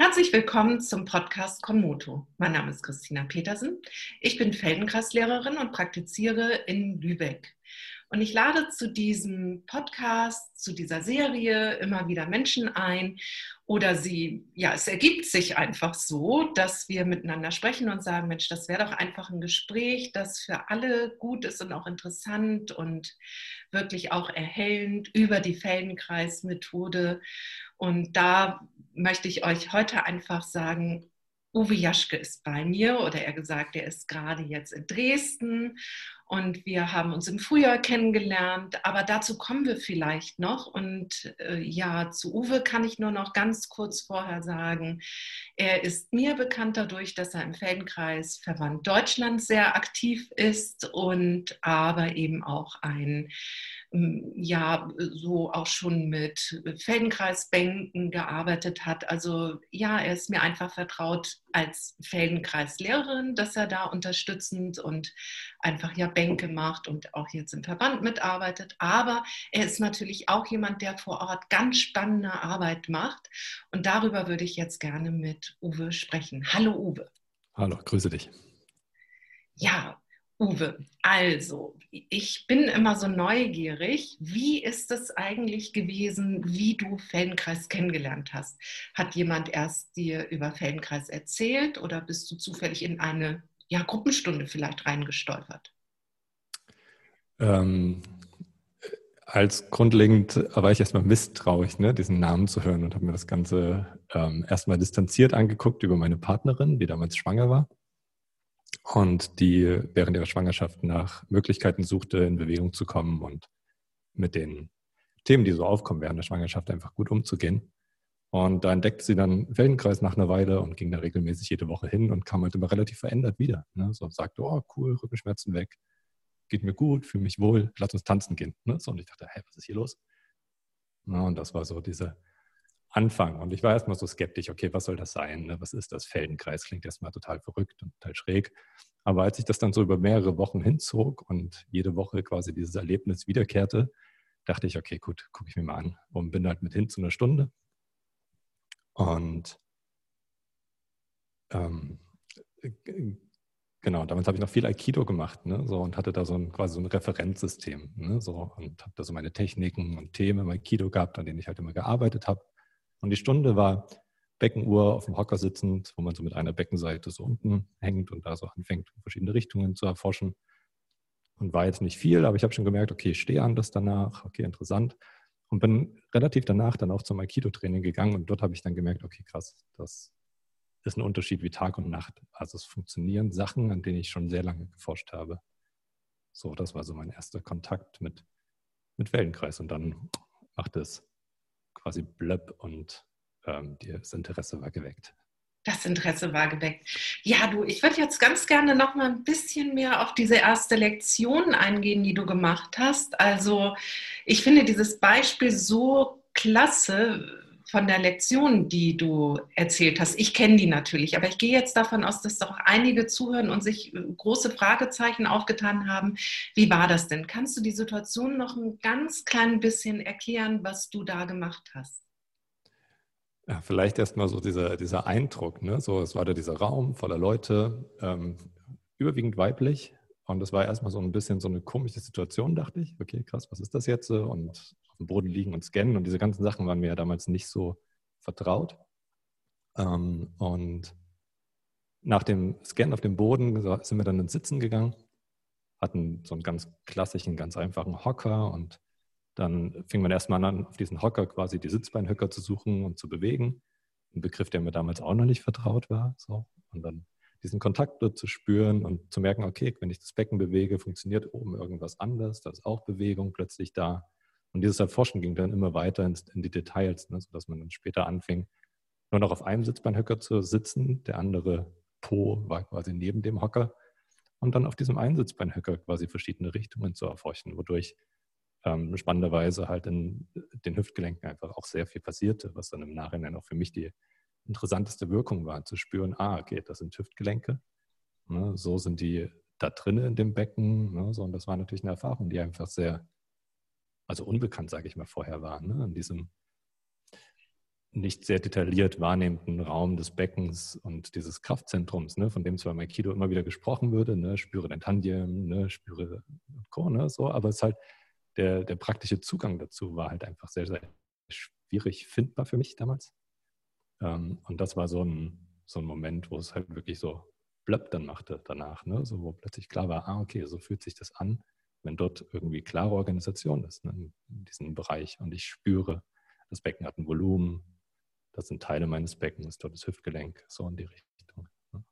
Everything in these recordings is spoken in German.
Herzlich willkommen zum Podcast Konmoto. Mein Name ist Christina Petersen. Ich bin Feldenkreislehrerin und praktiziere in Lübeck. Und ich lade zu diesem Podcast, zu dieser Serie immer wieder Menschen ein oder sie, ja, es ergibt sich einfach so, dass wir miteinander sprechen und sagen, Mensch, das wäre doch einfach ein Gespräch, das für alle gut ist und auch interessant und wirklich auch erhellend über die Feldenkreismethode. Und da möchte ich euch heute einfach sagen, Uwe Jaschke ist bei mir oder er gesagt, er ist gerade jetzt in Dresden und wir haben uns im Frühjahr kennengelernt, aber dazu kommen wir vielleicht noch. Und äh, ja, zu Uwe kann ich nur noch ganz kurz vorher sagen, er ist mir bekannt dadurch, dass er im Feldenkreis Verband Deutschland sehr aktiv ist und aber eben auch ein ja so auch schon mit Feldenkreisbänken gearbeitet hat. Also ja, er ist mir einfach vertraut als Feldenkreislehrerin, dass er da unterstützend und einfach ja Bänke macht und auch jetzt im Verband mitarbeitet. Aber er ist natürlich auch jemand, der vor Ort ganz spannende Arbeit macht. Und darüber würde ich jetzt gerne mit Uwe sprechen. Hallo Uwe. Hallo, grüße dich. Ja, Uwe, also ich bin immer so neugierig. Wie ist es eigentlich gewesen, wie du Feldenkreis kennengelernt hast? Hat jemand erst dir über Feldenkreis erzählt oder bist du zufällig in eine ja, Gruppenstunde vielleicht reingestolpert? Ähm, als grundlegend war ich erstmal misstrauisch, ne, diesen Namen zu hören und habe mir das Ganze ähm, erstmal distanziert angeguckt über meine Partnerin, die damals schwanger war und die während ihrer Schwangerschaft nach Möglichkeiten suchte, in Bewegung zu kommen und mit den Themen, die so aufkommen während der Schwangerschaft, einfach gut umzugehen. Und da entdeckte sie dann Feldenkreis nach einer Weile und ging da regelmäßig jede Woche hin und kam halt immer relativ verändert wieder. Ne? So sagte, oh cool, Rückenschmerzen weg, geht mir gut, fühle mich wohl, lass uns tanzen gehen. Ne? So, und ich dachte, hä, was ist hier los? Na, und das war so diese Anfang. Und ich war erstmal so skeptisch, okay, was soll das sein? Ne? Was ist das Feldenkreis? Klingt erstmal total verrückt und total schräg. Aber als ich das dann so über mehrere Wochen hinzog und jede Woche quasi dieses Erlebnis wiederkehrte, dachte ich, okay, gut, gucke ich mir mal an. Und bin halt mit hin zu einer Stunde. Und ähm, genau, damals habe ich noch viel Aikido gemacht, ne? so, und hatte da so ein quasi so ein Referenzsystem, ne? so, und habe da so meine Techniken und Themen im Aikido gehabt, an denen ich halt immer gearbeitet habe. Und die Stunde war Beckenuhr auf dem Hocker sitzend, wo man so mit einer Beckenseite so unten hängt und da so anfängt, verschiedene Richtungen zu erforschen. Und war jetzt nicht viel, aber ich habe schon gemerkt, okay, ich stehe anders danach, okay, interessant. Und bin relativ danach dann auch zum Aikido-Training gegangen und dort habe ich dann gemerkt, okay, krass, das ist ein Unterschied wie Tag und Nacht. Also es funktionieren Sachen, an denen ich schon sehr lange geforscht habe. So, das war so mein erster Kontakt mit, mit Wellenkreis. Und dann macht es quasi blöpp und ähm, das Interesse war geweckt. Das Interesse war geweckt. Ja, du, ich würde jetzt ganz gerne noch mal ein bisschen mehr auf diese erste Lektion eingehen, die du gemacht hast. Also, ich finde dieses Beispiel so klasse von der Lektion, die du erzählt hast. Ich kenne die natürlich, aber ich gehe jetzt davon aus, dass doch einige zuhören und sich große Fragezeichen aufgetan haben. Wie war das denn? Kannst du die Situation noch ein ganz klein bisschen erklären, was du da gemacht hast? Ja, vielleicht erstmal so dieser, dieser Eindruck. Ne? So, es war da dieser Raum voller Leute, ähm, überwiegend weiblich. Und es war erstmal so ein bisschen so eine komische Situation, dachte ich. Okay, krass, was ist das jetzt? Und dem Boden liegen und scannen. Und diese ganzen Sachen waren mir ja damals nicht so vertraut. Ähm, und nach dem Scan auf dem Boden sind wir dann ins Sitzen gegangen, hatten so einen ganz klassischen, ganz einfachen Hocker und dann fing man erstmal an, auf diesen Hocker quasi die Sitzbeinhöcker zu suchen und zu bewegen. Ein Begriff, der mir damals auch noch nicht vertraut war. So. Und dann diesen Kontakt dort zu spüren und zu merken, okay, wenn ich das Becken bewege, funktioniert oben irgendwas anders, da ist auch Bewegung plötzlich da. Und dieses Erforschen ging dann immer weiter in, die Details, ne, sodass man dann später anfing, nur noch auf einem Sitzbeinhöcker zu sitzen. Der andere Po war quasi neben dem Hocker. Und dann auf diesem einen Sitzbeinhöcker quasi verschiedene Richtungen zu erforschen, wodurch ähm, spannenderweise halt in den Hüftgelenken einfach auch sehr viel passierte, was dann im Nachhinein auch für mich die interessanteste Wirkung war, zu spüren, ah, okay, das sind Hüftgelenke. Ne, so sind die da drinnen in dem Becken. Ne, so, und das war natürlich eine Erfahrung, die einfach sehr also unbekannt, sage ich mal, vorher war, ne? in diesem nicht sehr detailliert wahrnehmenden Raum des Beckens und dieses Kraftzentrums, ne, von dem zwar im Aikido immer wieder gesprochen würde, ne, spüre dein Tandem, ne, spüre Co, ne, so, aber es ist halt der, der praktische Zugang dazu war halt einfach sehr, sehr schwierig findbar für mich damals. Ähm, und das war so ein, so ein Moment, wo es halt wirklich so blöpp dann machte danach, ne, so, wo plötzlich klar war, ah, okay, so fühlt sich das an, wenn dort irgendwie klare Organisation ist ne, in diesem Bereich und ich spüre, das Becken hat ein Volumen, das sind Teile meines Beckens, dort ist Hüftgelenk, so in die Richtung. Ne?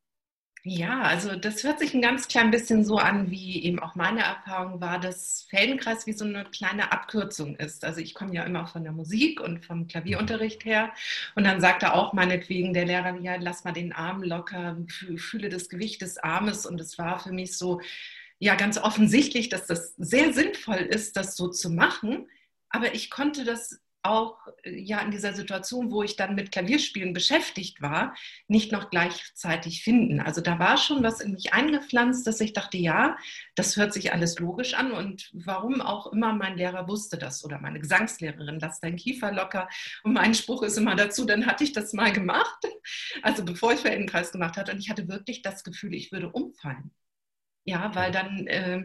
Ja, also das hört sich ein ganz klein bisschen so an, wie eben auch meine Erfahrung war, dass Feldenkreis wie so eine kleine Abkürzung ist. Also ich komme ja immer von der Musik und vom Klavierunterricht her und dann sagt er auch meinetwegen der Lehrer, ja, lass mal den Arm locker, fühle das Gewicht des Armes und es war für mich so, ja, ganz offensichtlich, dass das sehr sinnvoll ist, das so zu machen. Aber ich konnte das auch äh, ja in dieser Situation, wo ich dann mit Klavierspielen beschäftigt war, nicht noch gleichzeitig finden. Also da war schon was in mich eingepflanzt, dass ich dachte, ja, das hört sich alles logisch an und warum auch immer mein Lehrer wusste das oder meine Gesangslehrerin, lass dein Kiefer locker und mein Spruch ist immer dazu, dann hatte ich das mal gemacht, also bevor ich Feldenkreis gemacht hatte und ich hatte wirklich das Gefühl, ich würde umfallen. Ja, weil dann, äh,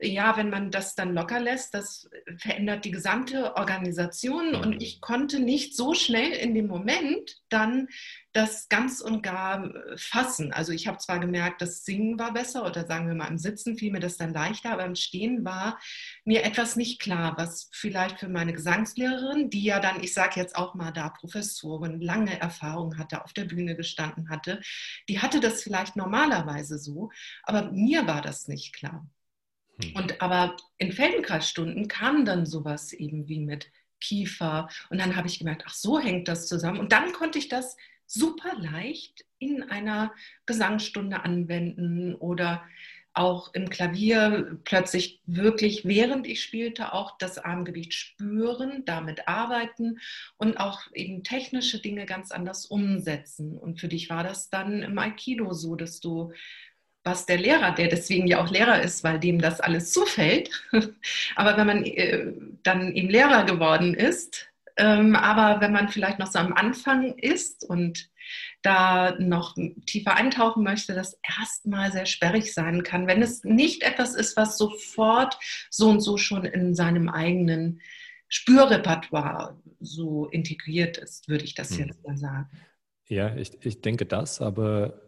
ja, wenn man das dann locker lässt, das verändert die gesamte Organisation und mhm. ich konnte nicht so schnell in dem Moment dann das ganz und gar äh, fassen. Also ich habe zwar gemerkt, das Singen war besser oder sagen wir mal im Sitzen fiel mir das dann leichter, aber im Stehen war mir etwas nicht klar, was vielleicht für meine Gesangslehrerin, die ja dann, ich sage jetzt auch mal da Professorin, lange Erfahrung hatte, auf der Bühne gestanden hatte, die hatte das vielleicht normalerweise so, aber mir war das nicht klar. Hm. Und aber in Feldenkreisstunden kam dann sowas eben wie mit Kiefer. Und dann habe ich gemerkt, ach so hängt das zusammen. Und dann konnte ich das super leicht in einer Gesangsstunde anwenden oder auch im Klavier plötzlich wirklich, während ich spielte, auch das Armgewicht spüren, damit arbeiten und auch eben technische Dinge ganz anders umsetzen. Und für dich war das dann im Aikido so, dass du was der Lehrer, der deswegen ja auch Lehrer ist, weil dem das alles zufällt. Aber wenn man äh, dann eben Lehrer geworden ist, aber wenn man vielleicht noch so am Anfang ist und da noch tiefer eintauchen möchte, das erstmal sehr sperrig sein kann, wenn es nicht etwas ist, was sofort so und so schon in seinem eigenen Spürrepertoire so integriert ist, würde ich das hm. jetzt mal sagen. Ja, ich, ich denke das, aber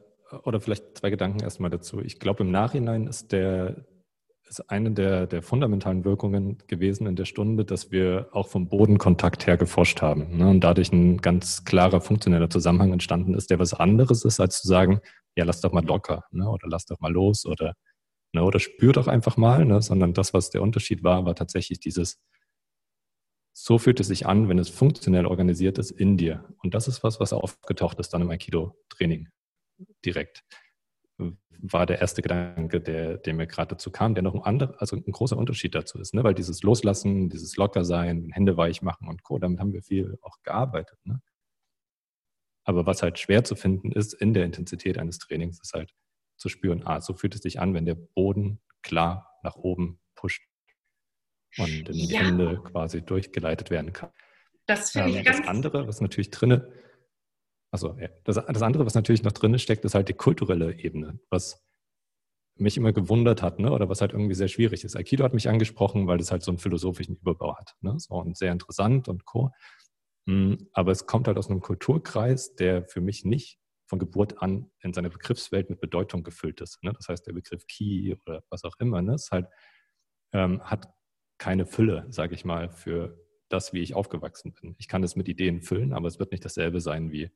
oder vielleicht zwei Gedanken erstmal dazu. Ich glaube, im Nachhinein ist der, ist eine der, der fundamentalen Wirkungen gewesen in der Stunde, dass wir auch vom Bodenkontakt her geforscht haben ne? und dadurch ein ganz klarer funktioneller Zusammenhang entstanden ist, der was anderes ist, als zu sagen, ja, lass doch mal locker ne? oder lass doch mal los oder, ne? oder spür doch einfach mal, ne? sondern das, was der Unterschied war, war tatsächlich dieses, so fühlt es sich an, wenn es funktionell organisiert ist in dir. Und das ist was, was aufgetaucht ist dann im Aikido-Training direkt war der erste Gedanke, der, der mir gerade dazu kam, der noch ein anderer, also ein großer Unterschied dazu ist, ne? weil dieses Loslassen, dieses Lockersein, Hände weich machen und Co., damit haben wir viel auch gearbeitet. Ne? Aber was halt schwer zu finden ist in der Intensität eines Trainings, ist halt zu spüren, ah, so fühlt es sich an, wenn der Boden klar nach oben pusht und in die ja. Hände quasi durchgeleitet werden kann. Das finde ähm, ich ganz... Das andere, was natürlich drinne also das, das andere, was natürlich noch drin steckt, ist halt die kulturelle Ebene, was mich immer gewundert hat, ne? oder was halt irgendwie sehr schwierig ist. Aikido hat mich angesprochen, weil es halt so einen philosophischen Überbau hat. Ne? So, und sehr interessant und co. Hm, aber es kommt halt aus einem Kulturkreis, der für mich nicht von Geburt an in seiner Begriffswelt mit Bedeutung gefüllt ist. Ne? Das heißt, der Begriff Ki oder was auch immer, ne? ist halt, ähm, hat keine Fülle, sage ich mal, für das, wie ich aufgewachsen bin. Ich kann es mit Ideen füllen, aber es wird nicht dasselbe sein wie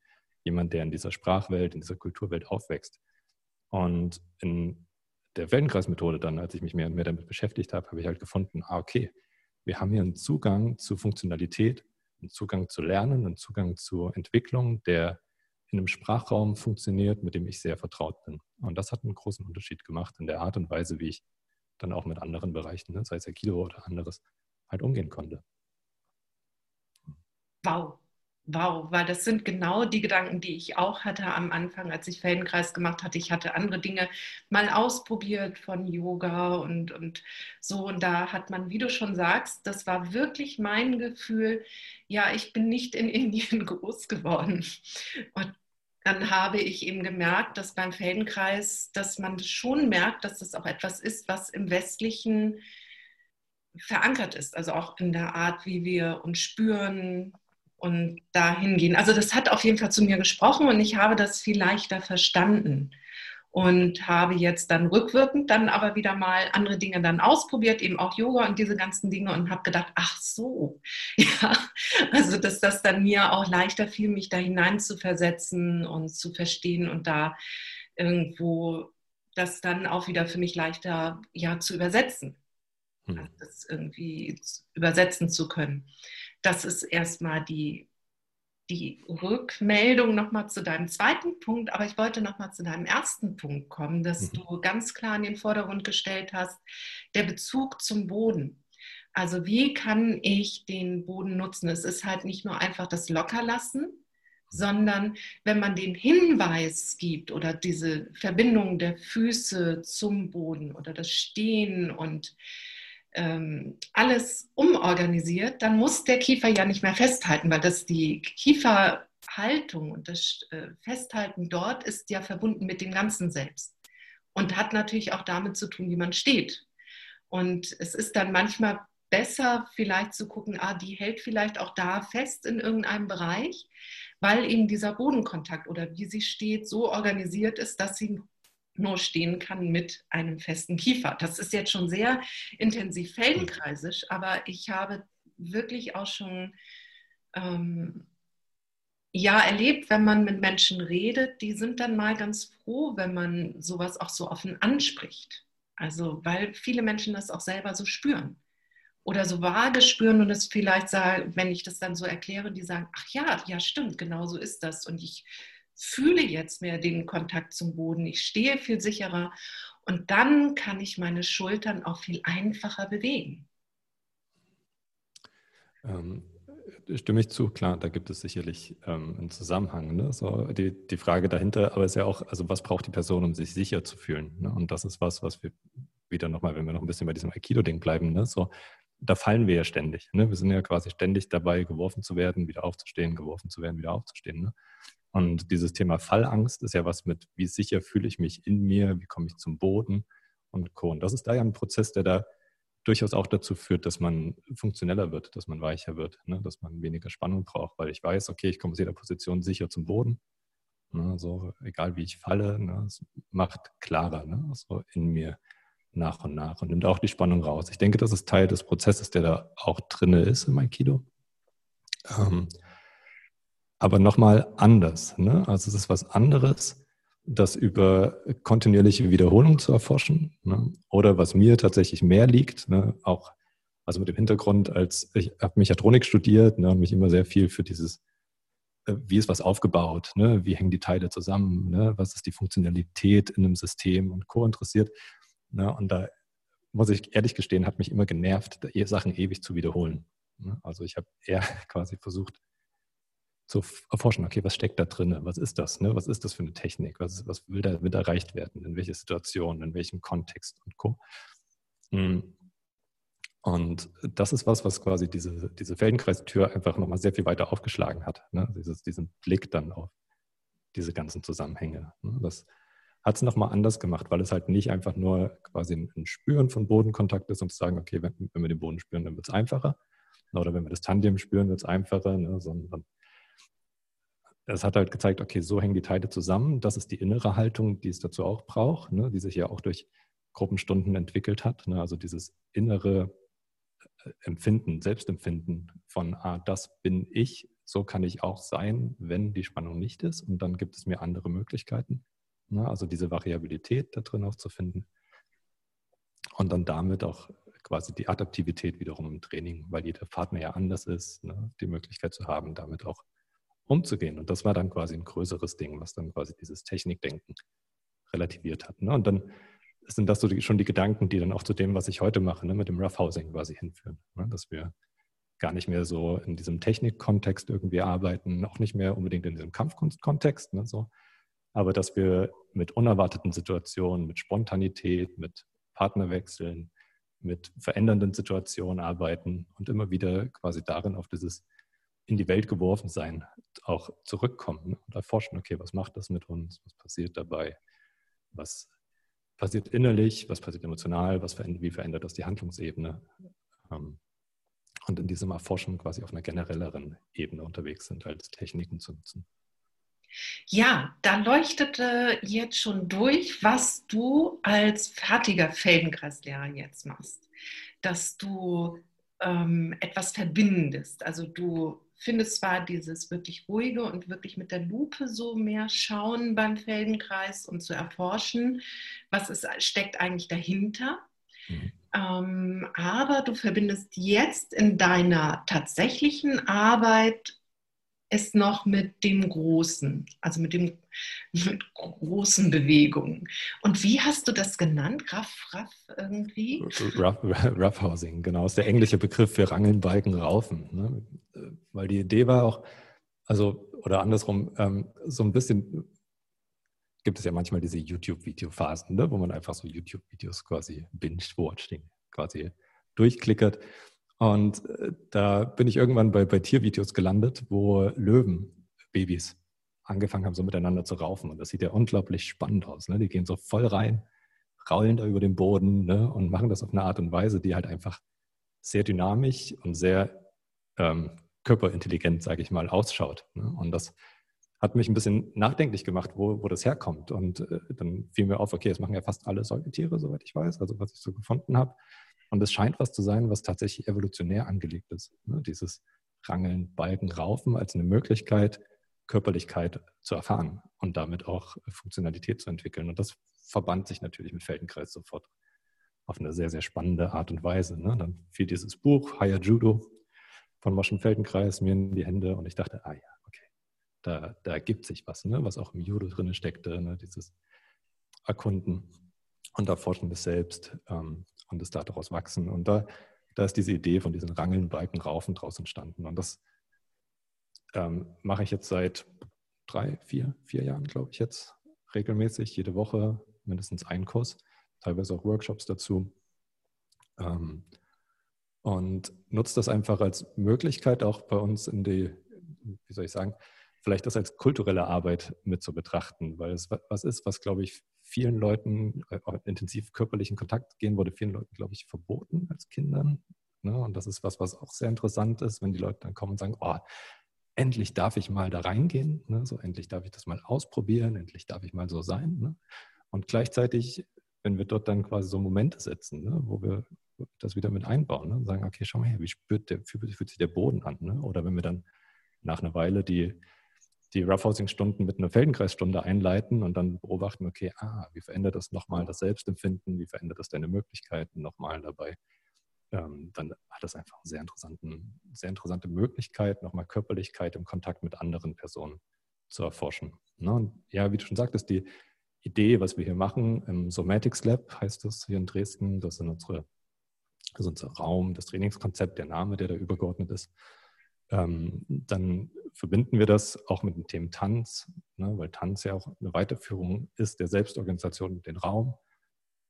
jemand, der in dieser Sprachwelt, in dieser Kulturwelt aufwächst. Und in der Feldenkreismethode dann, als ich mich mehr und mehr damit beschäftigt habe, habe ich halt gefunden, ah, okay, wir haben hier einen Zugang zu Funktionalität, einen Zugang zu Lernen, einen Zugang zu Entwicklung, der in einem Sprachraum funktioniert, mit dem ich sehr vertraut bin. Und das hat einen großen Unterschied gemacht in der Art und Weise, wie ich dann auch mit anderen Bereichen, ne, sei es Aikido oder anderes, halt umgehen konnte. Wow, wow, weil das sind genau die Gedanken, die ich auch hatte am Anfang, als ich Feldenkreis gemacht hatte. Ich hatte andere Dinge mal ausprobiert von Yoga und, und so. Und da hat man, wie du schon sagst, das war wirklich mein Gefühl, ja, ich bin nicht in Indien groß geworden. Und dann habe ich eben gemerkt, dass beim Feldenkreis, dass man schon merkt, dass das auch etwas ist, was im westlichen verankert ist, also auch in der Art, wie wir uns spüren, und dahin gehen. Also das hat auf jeden Fall zu mir gesprochen und ich habe das viel leichter verstanden und habe jetzt dann rückwirkend dann aber wieder mal andere Dinge dann ausprobiert, eben auch Yoga und diese ganzen Dinge und habe gedacht, ach so, ja, also dass das dann mir auch leichter fiel, mich da hinein zu versetzen und zu verstehen und da irgendwo das dann auch wieder für mich leichter ja zu übersetzen, hm. das irgendwie übersetzen zu können das ist erstmal die, die Rückmeldung nochmal zu deinem zweiten Punkt, aber ich wollte nochmal zu deinem ersten Punkt kommen, dass mhm. du ganz klar in den Vordergrund gestellt hast, der Bezug zum Boden. Also wie kann ich den Boden nutzen? Es ist halt nicht nur einfach das Lockerlassen, sondern wenn man den Hinweis gibt oder diese Verbindung der Füße zum Boden oder das Stehen und ähm, alles umorganisiert, dann muss der Kiefer ja nicht mehr festhalten, weil das die Kieferhaltung und das äh, Festhalten dort ist ja verbunden mit dem ganzen Selbst und hat natürlich auch damit zu tun, wie man steht. Und es ist dann manchmal besser, vielleicht zu gucken, ah, die hält vielleicht auch da fest in irgendeinem Bereich, weil eben dieser Bodenkontakt oder wie sie steht so organisiert ist, dass sie nur stehen kann mit einem festen Kiefer. Das ist jetzt schon sehr intensiv feldenkreisisch, aber ich habe wirklich auch schon ähm, ja erlebt, wenn man mit Menschen redet, die sind dann mal ganz froh, wenn man sowas auch so offen anspricht. Also weil viele Menschen das auch selber so spüren oder so vage spüren und es vielleicht sagen, wenn ich das dann so erkläre, die sagen, ach ja, ja stimmt, genau so ist das und ich fühle jetzt mehr den Kontakt zum Boden, ich stehe viel sicherer und dann kann ich meine Schultern auch viel einfacher bewegen. Ähm, stimme ich zu, klar, da gibt es sicherlich ähm, einen Zusammenhang. Ne? So die, die Frage dahinter, aber ist ja auch, also was braucht die Person, um sich sicher zu fühlen? Ne? Und das ist was, was wir wieder nochmal, wenn wir noch ein bisschen bei diesem Aikido-Ding bleiben, ne? so, da fallen wir ja ständig. Ne? Wir sind ja quasi ständig dabei, geworfen zu werden, wieder aufzustehen, geworfen zu werden, wieder aufzustehen. Ne? Und dieses Thema Fallangst ist ja was mit, wie sicher fühle ich mich in mir, wie komme ich zum Boden und Co. Und das ist da ja ein Prozess, der da durchaus auch dazu führt, dass man funktioneller wird, dass man weicher wird, ne? dass man weniger Spannung braucht, weil ich weiß, okay, ich komme aus jeder Position sicher zum Boden. Ne? So, egal wie ich falle, ne? es macht klarer, ne? so in mir nach und nach und nimmt auch die Spannung raus. Ich denke, das ist Teil des Prozesses, der da auch drin ist im Aikido. Ähm, aber nochmal anders. Ne? Also es ist was anderes, das über kontinuierliche Wiederholung zu erforschen. Ne? Oder was mir tatsächlich mehr liegt, ne? auch also mit dem Hintergrund, als ich habe Mechatronik studiert ne? und mich immer sehr viel für dieses, äh, wie ist was aufgebaut, ne? wie hängen die Teile zusammen, ne? was ist die Funktionalität in einem System und Co. interessiert. Ne? Und da muss ich ehrlich gestehen, hat mich immer genervt, Sachen ewig zu wiederholen. Ne? Also ich habe eher quasi versucht, zu erforschen, okay, was steckt da drin, was ist das, ne? was ist das für eine Technik, was, was will da wird erreicht werden, in welche Situation, in welchem Kontext und Co. Hm. Und das ist was, was quasi diese, diese Feldenkreistür einfach nochmal sehr viel weiter aufgeschlagen hat. Ne? Dieses, diesen Blick dann auf diese ganzen Zusammenhänge. Ne? Das hat es nochmal anders gemacht, weil es halt nicht einfach nur quasi ein Spüren von Bodenkontakt ist und zu sagen, okay, wenn, wenn wir den Boden spüren, dann wird es einfacher. Oder wenn wir das Tandem spüren, wird es einfacher, ne? sondern es hat halt gezeigt, okay, so hängen die Teile zusammen. Das ist die innere Haltung, die es dazu auch braucht, ne, die sich ja auch durch Gruppenstunden entwickelt hat. Ne, also dieses innere äh, Empfinden, Selbstempfinden von, ah, das bin ich, so kann ich auch sein, wenn die Spannung nicht ist. Und dann gibt es mir andere Möglichkeiten. Ne, also diese Variabilität da drin auch zu finden. Und dann damit auch quasi die Adaptivität wiederum im Training, weil jeder Partner ja anders ist, ne, die Möglichkeit zu haben, damit auch umzugehen. Und das war dann quasi ein größeres Ding, was dann quasi dieses Technikdenken relativiert hat. Ne? Und dann sind das so die, schon die Gedanken, die dann auch zu dem, was ich heute mache, ne, mit dem Roughhousing quasi hinführen. Ne? Dass wir gar nicht mehr so in diesem Technikkontext irgendwie arbeiten, auch nicht mehr unbedingt in diesem Kampfkunstkontext, ne, so. aber dass wir mit unerwarteten Situationen, mit Spontanität, mit Partnerwechseln, mit verändernden Situationen arbeiten und immer wieder quasi darin auf dieses in die Welt geworfen sein auch zurückkommen und erforschen, okay, was macht das mit uns, was passiert dabei, was passiert innerlich, was passiert emotional, was verändert, wie verändert das die Handlungsebene. Ähm, und in diesem Erforschen quasi auf einer generelleren Ebene unterwegs sind, als Techniken zu nutzen. Ja, da leuchtete jetzt schon durch, was du als fertiger Feldenkreislehrer jetzt machst. Dass du ähm, etwas Verbindendes, also du findest zwar dieses wirklich ruhige und wirklich mit der Lupe so mehr schauen beim Feldenkreis und zu erforschen, was ist, steckt eigentlich dahinter. Mhm. Ähm, aber du verbindest jetzt in deiner tatsächlichen Arbeit es noch mit dem Großen, also mit dem mit großen Bewegungen. Und wie hast du das genannt? Raff, Raff irgendwie? Rough, Roughhousing, genau, ist der englische Begriff für Rangeln, Balken, Raufen. Ne? Weil die Idee war auch, also, oder andersrum, ähm, so ein bisschen gibt es ja manchmal diese YouTube-Video-Phasen, ne? wo man einfach so YouTube-Videos quasi binge-watcht, quasi durchklickert. Und äh, da bin ich irgendwann bei, bei Tiervideos gelandet, wo Löwenbabys angefangen haben, so miteinander zu raufen. Und das sieht ja unglaublich spannend aus. Ne? Die gehen so voll rein, raulen da über den Boden ne? und machen das auf eine Art und Weise, die halt einfach sehr dynamisch und sehr ähm, körperintelligent, sage ich mal, ausschaut. Ne? Und das hat mich ein bisschen nachdenklich gemacht, wo, wo das herkommt. Und äh, dann fiel mir auf, okay, das machen ja fast alle Säugetiere, soweit ich weiß, also was ich so gefunden habe. Und es scheint was zu sein, was tatsächlich evolutionär angelegt ist. Ne? Dieses Rangeln, Balken, Raufen als eine Möglichkeit, Körperlichkeit zu erfahren und damit auch Funktionalität zu entwickeln. Und das verband sich natürlich mit Feldenkreis sofort auf eine sehr, sehr spannende Art und Weise. Ne? Dann fiel dieses Buch, Higher Judo von Moschen Feldenkreis mir in die Hände und ich dachte, ah ja, okay, da, da ergibt sich was, ne? was auch im Judo drin steckte, ne? dieses Erkunden und Erforschen des Selbst ähm, und das daraus wachsen. Und da, da ist diese Idee von diesen Rangeln, Balken, Raufen draus entstanden. Und das ähm, mache ich jetzt seit drei, vier, vier Jahren, glaube ich, jetzt regelmäßig, jede Woche mindestens einen Kurs, teilweise auch Workshops dazu. Ähm, und nutze das einfach als Möglichkeit, auch bei uns in die, wie soll ich sagen, vielleicht das als kulturelle Arbeit mit zu betrachten, weil es was ist, was, glaube ich, vielen Leuten äh, intensiv körperlichen Kontakt gehen, wurde vielen Leuten, glaube ich, verboten als Kindern. Ne? Und das ist was, was auch sehr interessant ist, wenn die Leute dann kommen und sagen, oh, endlich darf ich mal da reingehen, ne? so endlich darf ich das mal ausprobieren, endlich darf ich mal so sein. Ne? Und gleichzeitig, wenn wir dort dann quasi so Momente setzen, ne? wo wir das wieder mit einbauen ne? und sagen, okay, schau mal her, wie spürt der, fühlt, fühlt sich der Boden an? Ne? Oder wenn wir dann nach einer Weile die, die Roughhousing-Stunden mit einer Feldenkreisstunde einleiten und dann beobachten, okay, ah, wie verändert das nochmal das Selbstempfinden, wie verändert das deine Möglichkeiten nochmal dabei? ähm, dann hat das einfach eine sehr, interessanten, sehr interessante Möglichkeit, nochmal Körperlichkeit im Kontakt mit anderen Personen zu erforschen. Ne? Und ja, wie du schon sagtest, die Idee, was wir hier machen, im Somatics Lab heißt das hier in Dresden, das ist unsere, also unser Raum, das Trainingskonzept, der Name, der da übergeordnet ist. Ähm, dann verbinden wir das auch mit dem Thema Tanz, ne, weil Tanz ja auch eine Weiterführung ist der Selbstorganisation dem Raum,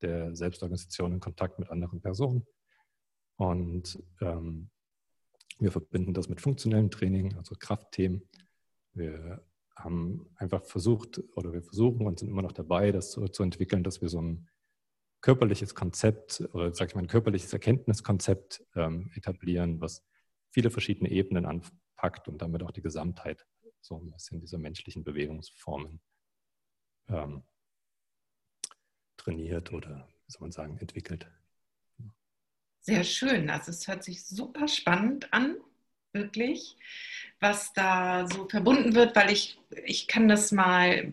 der Selbstorganisation in Kontakt mit anderen Personen. Und ähm, wir verbinden das mit funktionellem Training, also Kraftthemen. Wir haben einfach versucht oder wir versuchen und sind immer noch dabei, das so zu entwickeln, dass wir so ein körperliches Konzept oder sage ich mal ein körperliches Erkenntniskonzept ähm, etablieren, was viele verschiedene Ebenen anpackt und damit auch die Gesamtheit so ein bisschen dieser menschlichen Bewegungsformen ähm, trainiert oder, wie soll man sagen, entwickelt. Sehr schön. Also es hört sich super spannend an, wirklich, was da so verbunden wird, weil ich, ich kann das mal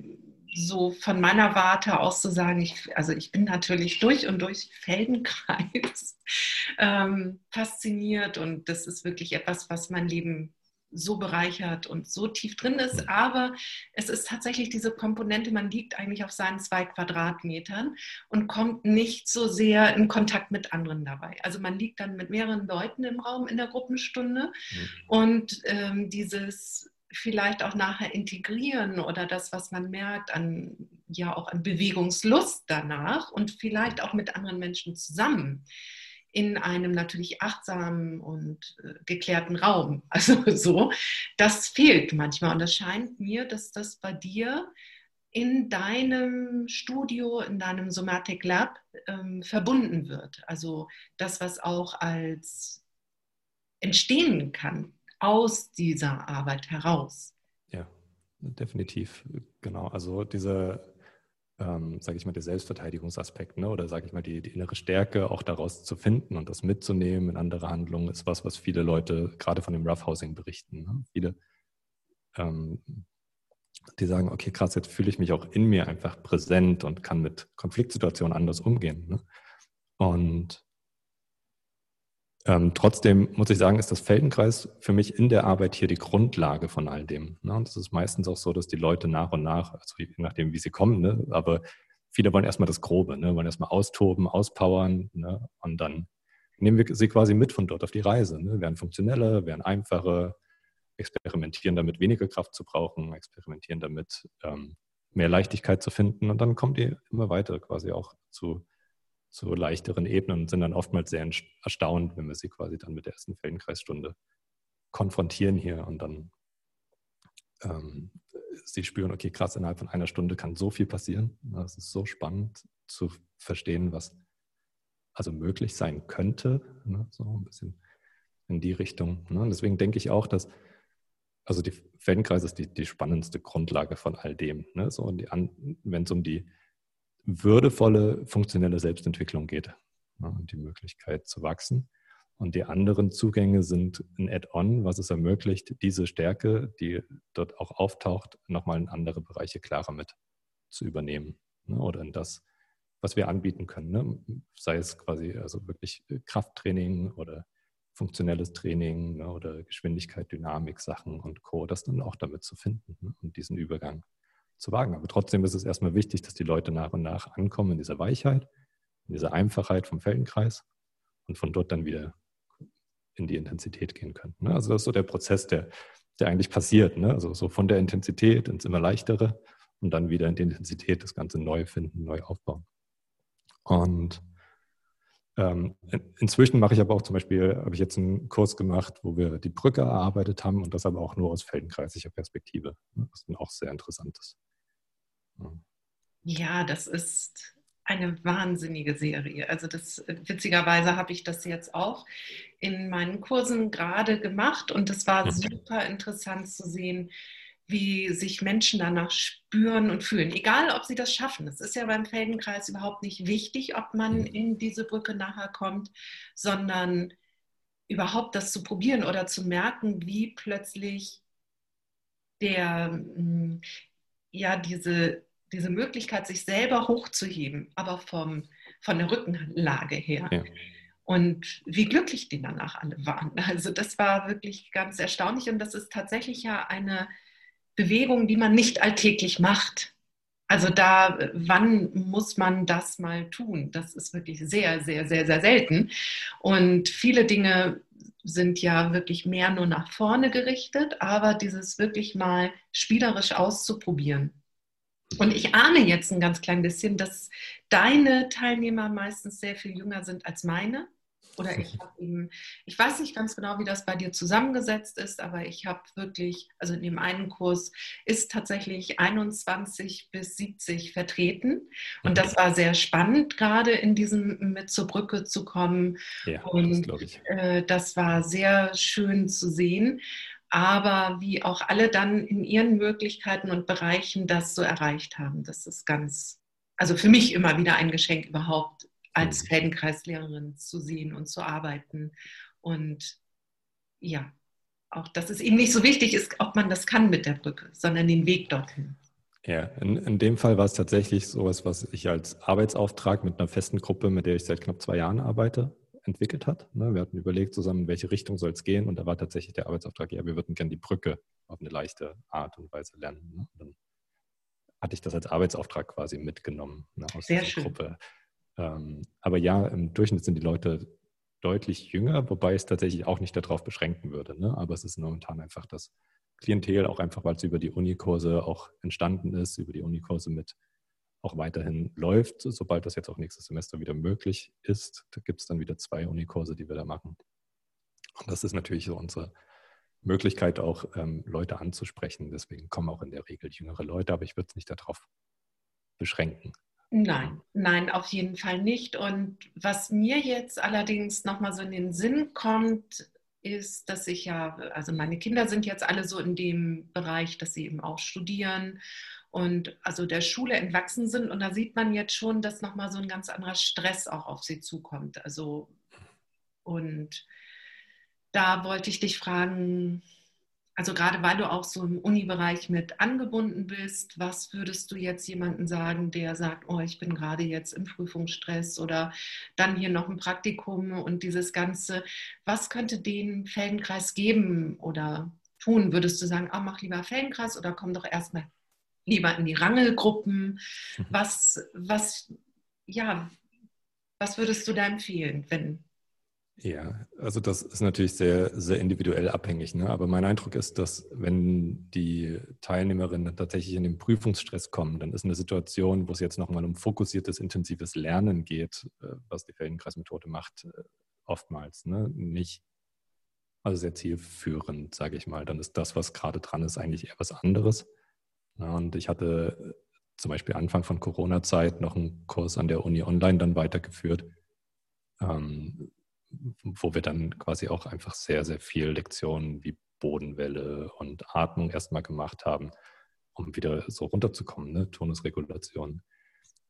so von meiner Warte aus zu sagen, ich, also ich bin natürlich durch und durch Feldenkreis ähm, fasziniert und das ist wirklich etwas, was mein Leben so bereichert und so tief drin ist. Aber es ist tatsächlich diese Komponente, man liegt eigentlich auf seinen zwei Quadratmetern und kommt nicht so sehr in Kontakt mit anderen dabei. Also man liegt dann mit mehreren Leuten im Raum in der Gruppenstunde mhm. und ähm, dieses vielleicht auch nachher integrieren oder das, was man merkt, an ja auch an Bewegungslust danach und vielleicht auch mit anderen Menschen zusammen in einem natürlich achtsamen und äh, geklärten Raum. Also so, das fehlt manchmal. Und es scheint mir, dass das bei dir in deinem Studio, in deinem Somatic Lab ähm, verbunden wird. Also das, was auch als entstehen kann aus dieser Arbeit heraus. Ja, definitiv. Genau. Also diese ähm, sage ich mal, der Selbstverteidigungsaspekt ne? oder sage ich mal, die, die, innere Stärke auch daraus zu finden und das mitzunehmen in andere Handlungen, ist was, was viele Leute gerade von dem Roughhousing berichten. Ne? Viele, ähm, die sagen, okay, krass, jetzt fühle ich mich auch in mir einfach präsent und kann mit Konfliktsituationen anders umgehen. Ne? Und ähm, trotzdem muss ich sagen, ist das Feldenkreis für mich in der Arbeit hier die Grundlage von all dem. Ne? Und es ist meistens auch so, dass die Leute nach und nach, also je nachdem, wie sie kommen, ne? aber viele wollen erstmal das Grobe, ne? wollen erstmal austoben, auspowern ne? und dann nehmen wir sie quasi mit von dort auf die Reise. Ne? Werden funktionelle, werden einfache, experimentieren damit, weniger Kraft zu brauchen, experimentieren damit, ähm, mehr Leichtigkeit zu finden und dann kommt ihr immer weiter quasi auch zu zu leichteren Ebenen und sind dann oftmals sehr erstaunt, wenn wir sie quasi dann mit der ersten Feldenkreisstunde konfrontieren hier und dann ähm, sie spüren, okay, krass, innerhalb von einer Stunde kann so viel passieren. Das ist so spannend zu verstehen, was also möglich sein könnte, ne? so ein bisschen in die Richtung. Ne? Und deswegen denke ich auch, dass also die Feldenkreis ist die, die spannendste Grundlage von all dem. Ne? So, wenn es um die würdevolle funktionelle Selbstentwicklung geht ja, und die Möglichkeit zu wachsen. Und die anderen Zugänge sind ein Add-on, was es ermöglicht, diese Stärke, die dort auch auftaucht, nochmal in andere Bereiche klarer mit zu übernehmen. Ne, oder in das, was wir anbieten können. Ne? Sei es quasi also wirklich Krafttraining oder funktionelles Training ne? oder Geschwindigkeit, Dynamik, Sachen und Co. Das dann auch damit zu finden ne? und diesen Übergang zu wagen. Aber trotzdem ist es erstmal wichtig, dass die Leute nach und nach ankommen in dieser Weichheit, in dieser Einfachheit vom Feldenkreis und von dort dann wieder in die Intensität gehen können. Ne? Also das ist so der Prozess, der, der eigentlich passiert. Ne? Also so von der Intensität ins immer leichtere und dann wieder in die Intensität das Ganze neu finden, neu aufbauen. Und ähm, inzwischen mache ich aber auch zum Beispiel, habe ich jetzt einen Kurs gemacht, wo wir die Brücke erarbeitet haben und das aber auch nur aus feldenkreislicher Perspektive, ne? was dann auch sehr interessant ist. Ja, das ist eine wahnsinnige Serie. Also das witzigerweise habe ich das jetzt auch in meinen Kursen gerade gemacht und es war mhm. super interessant zu sehen, wie sich Menschen danach spüren und fühlen. Egal, ob sie das schaffen. Es ist ja beim Feldenkreis überhaupt nicht wichtig, ob man mhm. in diese Brücke nachher kommt, sondern überhaupt das zu probieren oder zu merken, wie plötzlich der, mm, ja, diese diese Möglichkeit, sich selber hochzuheben, aber vom, von der Rückenlage her. Ja. Und wie glücklich die danach alle waren. Also das war wirklich ganz erstaunlich und das ist tatsächlich ja eine Bewegung, die man nicht alltäglich macht. Also da, wann muss man das mal tun? Das ist wirklich sehr, sehr, sehr, sehr selten. Und viele Dinge sind ja wirklich mehr nur nach vorne gerichtet, aber dieses wirklich mal spielerisch auszuprobieren und ich ahne jetzt ein ganz klein bisschen, dass deine Teilnehmer meistens sehr viel jünger sind als meine. Oder ich habe eben, ich weiß nicht ganz genau, wie das bei dir zusammengesetzt ist, aber ich habe wirklich, also in dem einen Kurs ist tatsächlich 21 bis 70 vertreten. Und das war sehr spannend, gerade in diesem mit zur Brücke zu kommen. Ja, und das, äh, das war sehr schön zu sehen aber wie auch alle dann in ihren Möglichkeiten und Bereichen das so erreicht haben. Das ist ganz, also für mich immer wieder ein Geschenk überhaupt, als mhm. Feldenkreislehrerin zu sehen und zu arbeiten. Und ja, auch dass es eben nicht so wichtig ist, ob man das kann mit der Brücke, sondern den Weg dorthin. Ja, in, in dem Fall war es tatsächlich sowas, was ich als Arbeitsauftrag mit einer festen Gruppe, mit der ich seit knapp zwei Jahren arbeite, entwickelt hat. Ne? Wir hatten überlegt zusammen, in welche Richtung soll es gehen und da war tatsächlich der Arbeitsauftrag, ja, wir würden gerne die Brücke auf eine leichte Art und Weise lernen. Ne? dann hatte ich das als Arbeitsauftrag quasi mitgenommen ne, aus Sehr dieser schön. Gruppe. Ähm, aber ja, im Durchschnitt sind die Leute deutlich jünger, wobei es tatsächlich auch nicht darauf beschränken würde. Ne? Aber es ist momentan einfach das Klientel, auch einfach, weil es über die Unikurse auch entstanden ist, über die Unikurse mit auch weiterhin läuft, sobald das jetzt auch nächstes Semester wieder möglich ist. Da gibt es dann wieder zwei Unikurse, die wir da machen. Und das ist natürlich so unsere Möglichkeit, auch ähm, Leute anzusprechen. Deswegen kommen auch in der Regel jüngere Leute, aber ich würde es nicht darauf beschränken. Nein, nein, auf jeden Fall nicht. Und was mir jetzt allerdings nochmal so in den Sinn kommt, ist, dass ich ja, also meine Kinder sind jetzt alle so in dem Bereich, dass sie eben auch studieren und also der Schule entwachsen sind. Und da sieht man jetzt schon, dass nochmal so ein ganz anderer Stress auch auf sie zukommt. Also, und da wollte ich dich fragen, also gerade weil du auch so im Uni-Bereich mit angebunden bist, was würdest du jetzt jemandem sagen, der sagt, oh, ich bin gerade jetzt im Prüfungsstress oder dann hier noch ein Praktikum und dieses Ganze, was könnte den Feldenkreis geben oder tun? Würdest du sagen, oh, mach lieber Feldenkreis oder komm doch erstmal lieber in die Rangelgruppen? Mhm. Was, was, ja, was würdest du da empfehlen, wenn ja, also das ist natürlich sehr, sehr individuell abhängig. Ne? Aber mein Eindruck ist, dass wenn die Teilnehmerinnen tatsächlich in den Prüfungsstress kommen, dann ist eine Situation, wo es jetzt nochmal um fokussiertes, intensives Lernen geht, äh, was die Feldenkreismethode macht, äh, oftmals ne? nicht also sehr zielführend, sage ich mal. Dann ist das, was gerade dran ist, eigentlich eher was anderes. Ja, und ich hatte äh, zum Beispiel Anfang von Corona-Zeit noch einen Kurs an der Uni online dann weitergeführt. Ähm, wo wir dann quasi auch einfach sehr, sehr viel Lektionen wie Bodenwelle und Atmung erstmal gemacht haben, um wieder so runterzukommen, ne? Tonusregulation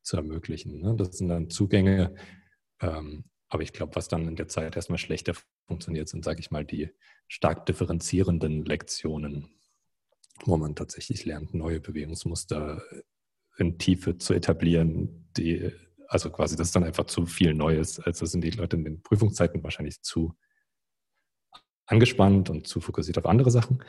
zu ermöglichen. Ne? Das sind dann Zugänge, ähm, aber ich glaube, was dann in der Zeit erstmal schlechter funktioniert, sind, sage ich mal, die stark differenzierenden Lektionen, wo man tatsächlich lernt, neue Bewegungsmuster in Tiefe zu etablieren, die also quasi, das ist dann einfach zu viel Neues. Also sind die Leute in den Prüfungszeiten wahrscheinlich zu angespannt und zu fokussiert auf andere Sachen.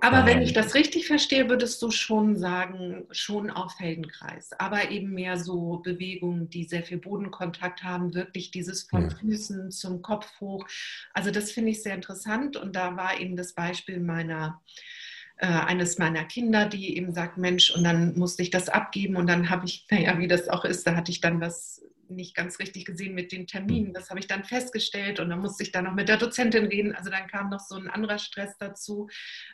Aber ähm, wenn ich das richtig verstehe, würdest du schon sagen, schon auf Feldenkreis, aber eben mehr so Bewegungen, die sehr viel Bodenkontakt haben, wirklich dieses von ja. Füßen zum Kopf hoch. Also das finde ich sehr interessant und da war eben das Beispiel meiner äh, eines meiner Kinder, die eben sagt, Mensch, und dann musste ich das abgeben und dann habe ich, naja, wie das auch ist, da hatte ich dann was nicht ganz richtig gesehen mit den Terminen. Das habe ich dann festgestellt und dann musste ich dann noch mit der Dozentin reden. Also dann kam noch so ein anderer Stress dazu,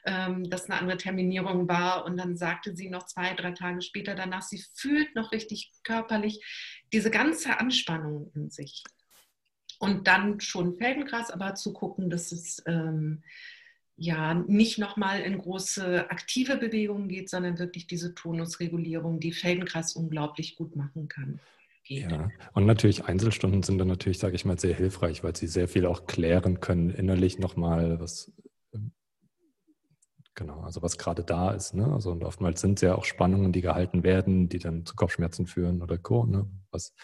ähm, dass eine andere Terminierung war. Und dann sagte sie noch zwei, drei Tage später danach, sie fühlt noch richtig körperlich diese ganze Anspannung in sich. Und dann schon Feldenkreis, aber zu gucken, dass es ähm, ja nicht nochmal in große aktive Bewegungen geht, sondern wirklich diese Tonusregulierung, die Feldenkreis unglaublich gut machen kann. Geht. Ja, und natürlich Einzelstunden sind dann natürlich, sage ich mal, sehr hilfreich, weil sie sehr viel auch klären können, innerlich nochmal, was genau, also was gerade da ist. Ne? Also und oftmals sind es ja auch Spannungen, die gehalten werden, die dann zu Kopfschmerzen führen oder Co. Ne? Was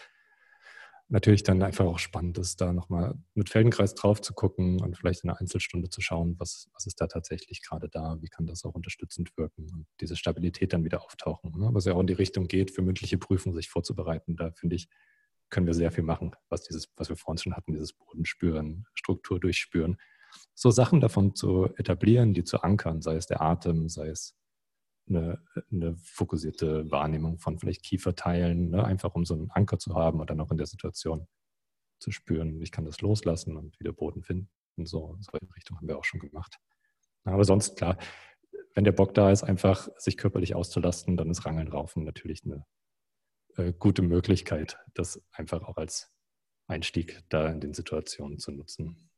natürlich dann einfach auch spannend ist, da nochmal mit Feldenkreis drauf zu gucken und vielleicht in einer Einzelstunde zu schauen, was, was ist da tatsächlich gerade da, wie kann das auch unterstützend wirken und diese Stabilität dann wieder auftauchen. Ne? Was ja auch in die Richtung geht, für mündliche Prüfungen sich vorzubereiten. Da finde ich, können wir sehr viel machen, was dieses, was wir vorhin schon hatten, dieses Bodenspüren, Struktur durchspüren. So Sachen davon zu etablieren, die zu ankern, sei es der Atem, sei es eine, eine fokussierte Wahrnehmung von vielleicht Kieferteilen, ne? einfach um so einen Anker zu haben und dann auch in der Situation zu spüren, ich kann das loslassen und wieder Boden finden. So, in solche Richtung haben wir auch schon gemacht. Aber sonst, klar, wenn der Bock da ist, einfach sich körperlich auszulasten, dann ist Rangeln raufen natürlich eine äh, gute Möglichkeit, das einfach auch als Einstieg da in den Situationen zu nutzen.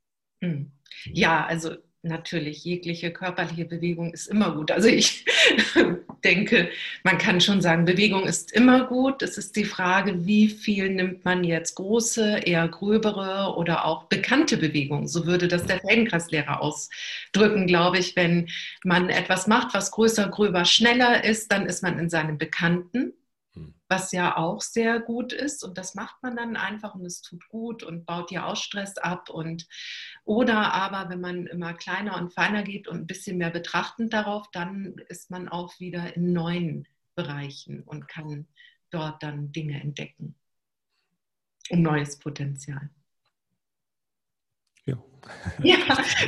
Hm. Ja, also natürlich, jegliche körperliche Bewegung ist immer gut. Also ich denke, man kann schon sagen, Bewegung ist immer gut. Es ist die Frage, wie viel nimmt man jetzt große, eher gröbere oder auch bekannte Bewegungen. So würde das der Feldenkreislehrer ausdrücken, glaube ich. Wenn man etwas macht, was größer, gröber, schneller ist, dann ist man in seinem Bekannten was ja auch sehr gut ist. Und das macht man dann einfach und es tut gut und baut ja auch Stress ab. Und, oder aber, wenn man immer kleiner und feiner geht und ein bisschen mehr betrachtend darauf, dann ist man auch wieder in neuen Bereichen und kann dort dann Dinge entdecken. Um neues Potenzial. Ja. Ja,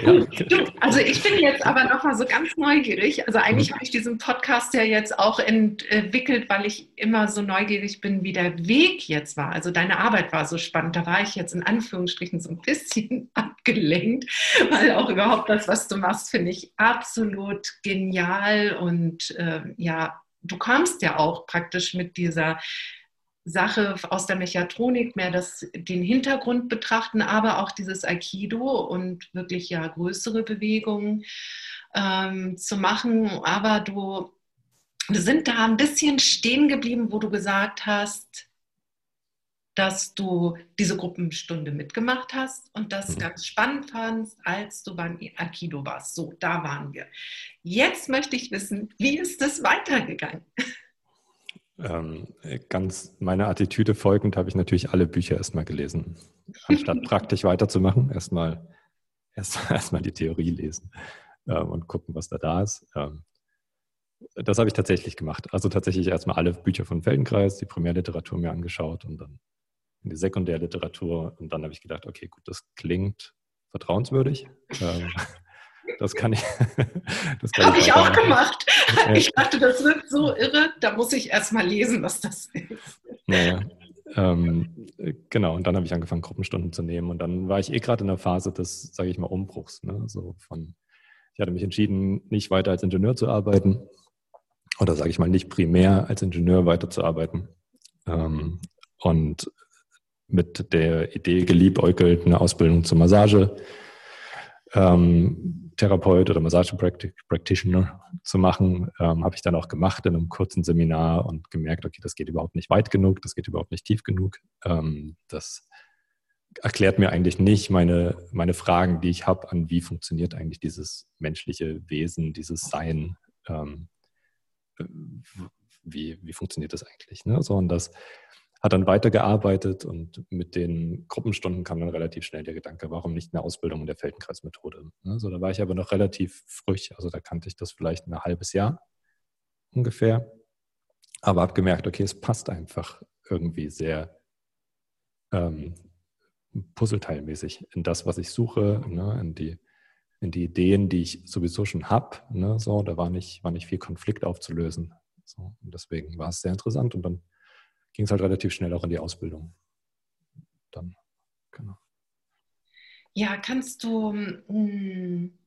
gut. Du, also ich bin jetzt aber noch mal so ganz neugierig. Also eigentlich mhm. habe ich diesen Podcast ja jetzt auch entwickelt, weil ich immer so neugierig bin, wie der Weg jetzt war. Also deine Arbeit war so spannend. Da war ich jetzt in Anführungsstrichen so ein bisschen abgelenkt, weil auch überhaupt das, was du machst, finde ich absolut genial. Und äh, ja, du kamst ja auch praktisch mit dieser Sache aus der Mechatronik mehr das, den Hintergrund betrachten, aber auch dieses Aikido und wirklich ja größere Bewegungen ähm, zu machen. Aber du, wir sind da ein bisschen stehen geblieben, wo du gesagt hast, dass du diese Gruppenstunde mitgemacht hast und das mhm. ganz spannend fandst, als du beim Aikido warst. So, da waren wir. Jetzt möchte ich wissen, wie ist es weitergegangen? Ähm, ganz meiner Attitüde folgend habe ich natürlich alle Bücher erstmal gelesen. Anstatt praktisch weiterzumachen, erstmal erstmal erst die Theorie lesen ähm, und gucken, was da da ist. Ähm, das habe ich tatsächlich gemacht. Also tatsächlich erstmal alle Bücher von Feldenkreis, die Primärliteratur mir angeschaut und dann in die Sekundärliteratur. Und dann habe ich gedacht, okay, gut, das klingt vertrauenswürdig. Das kann ich. Das Habe ich auch gemacht. Ich dachte, das wird so irre, da muss ich erst mal lesen, was das ist. Naja. Ähm, genau, und dann habe ich angefangen, Gruppenstunden zu nehmen. Und dann war ich eh gerade in der Phase des, sage ich mal, Umbruchs. Ne? So von, ich hatte mich entschieden, nicht weiter als Ingenieur zu arbeiten. Oder sage ich mal, nicht primär als Ingenieur weiterzuarbeiten. Ähm, und mit der Idee geliebäugelt, eine Ausbildung zur Massage ähm, Therapeut oder Massage-Practitioner zu machen, ähm, habe ich dann auch gemacht in einem kurzen Seminar und gemerkt, okay, das geht überhaupt nicht weit genug, das geht überhaupt nicht tief genug. Ähm, das erklärt mir eigentlich nicht meine, meine Fragen, die ich habe, an wie funktioniert eigentlich dieses menschliche Wesen, dieses Sein. Ähm, wie, wie funktioniert das eigentlich? Ne? So, das hat dann weitergearbeitet und mit den Gruppenstunden kam dann relativ schnell der Gedanke, warum nicht eine Ausbildung in der Feldenkreismethode? Ne, so, da war ich aber noch relativ frisch, also da kannte ich das vielleicht ein halbes Jahr ungefähr, aber habe gemerkt, okay, es passt einfach irgendwie sehr ähm, puzzleteilmäßig in das, was ich suche, ne, in, die, in die Ideen, die ich sowieso schon habe. Ne, so, da war nicht, war nicht viel Konflikt aufzulösen. So, deswegen war es sehr interessant und dann ging es halt relativ schnell auch in die Ausbildung. Dann, genau. Ja, kannst du mh, hm,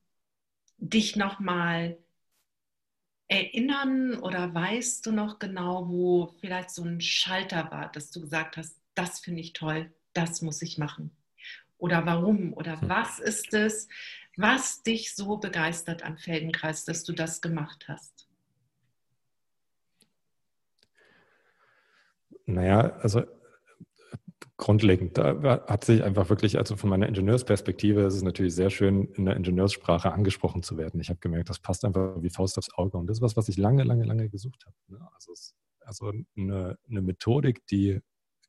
dich nochmal erinnern oder weißt du noch genau, wo vielleicht so ein Schalter war, dass du gesagt hast, das finde ich toll, das muss ich machen? Oder warum? Oder hm. was ist es, was dich so begeistert am Feldenkreis, dass du das gemacht hast? Naja, also grundlegend, da hat sich einfach wirklich, also von meiner Ingenieursperspektive ist es natürlich sehr schön, in der Ingenieurssprache angesprochen zu werden. Ich habe gemerkt, das passt einfach wie Faust aufs Auge. Und das ist was, was ich lange, lange, lange gesucht habe. Ne? Also, also eine, eine Methodik, die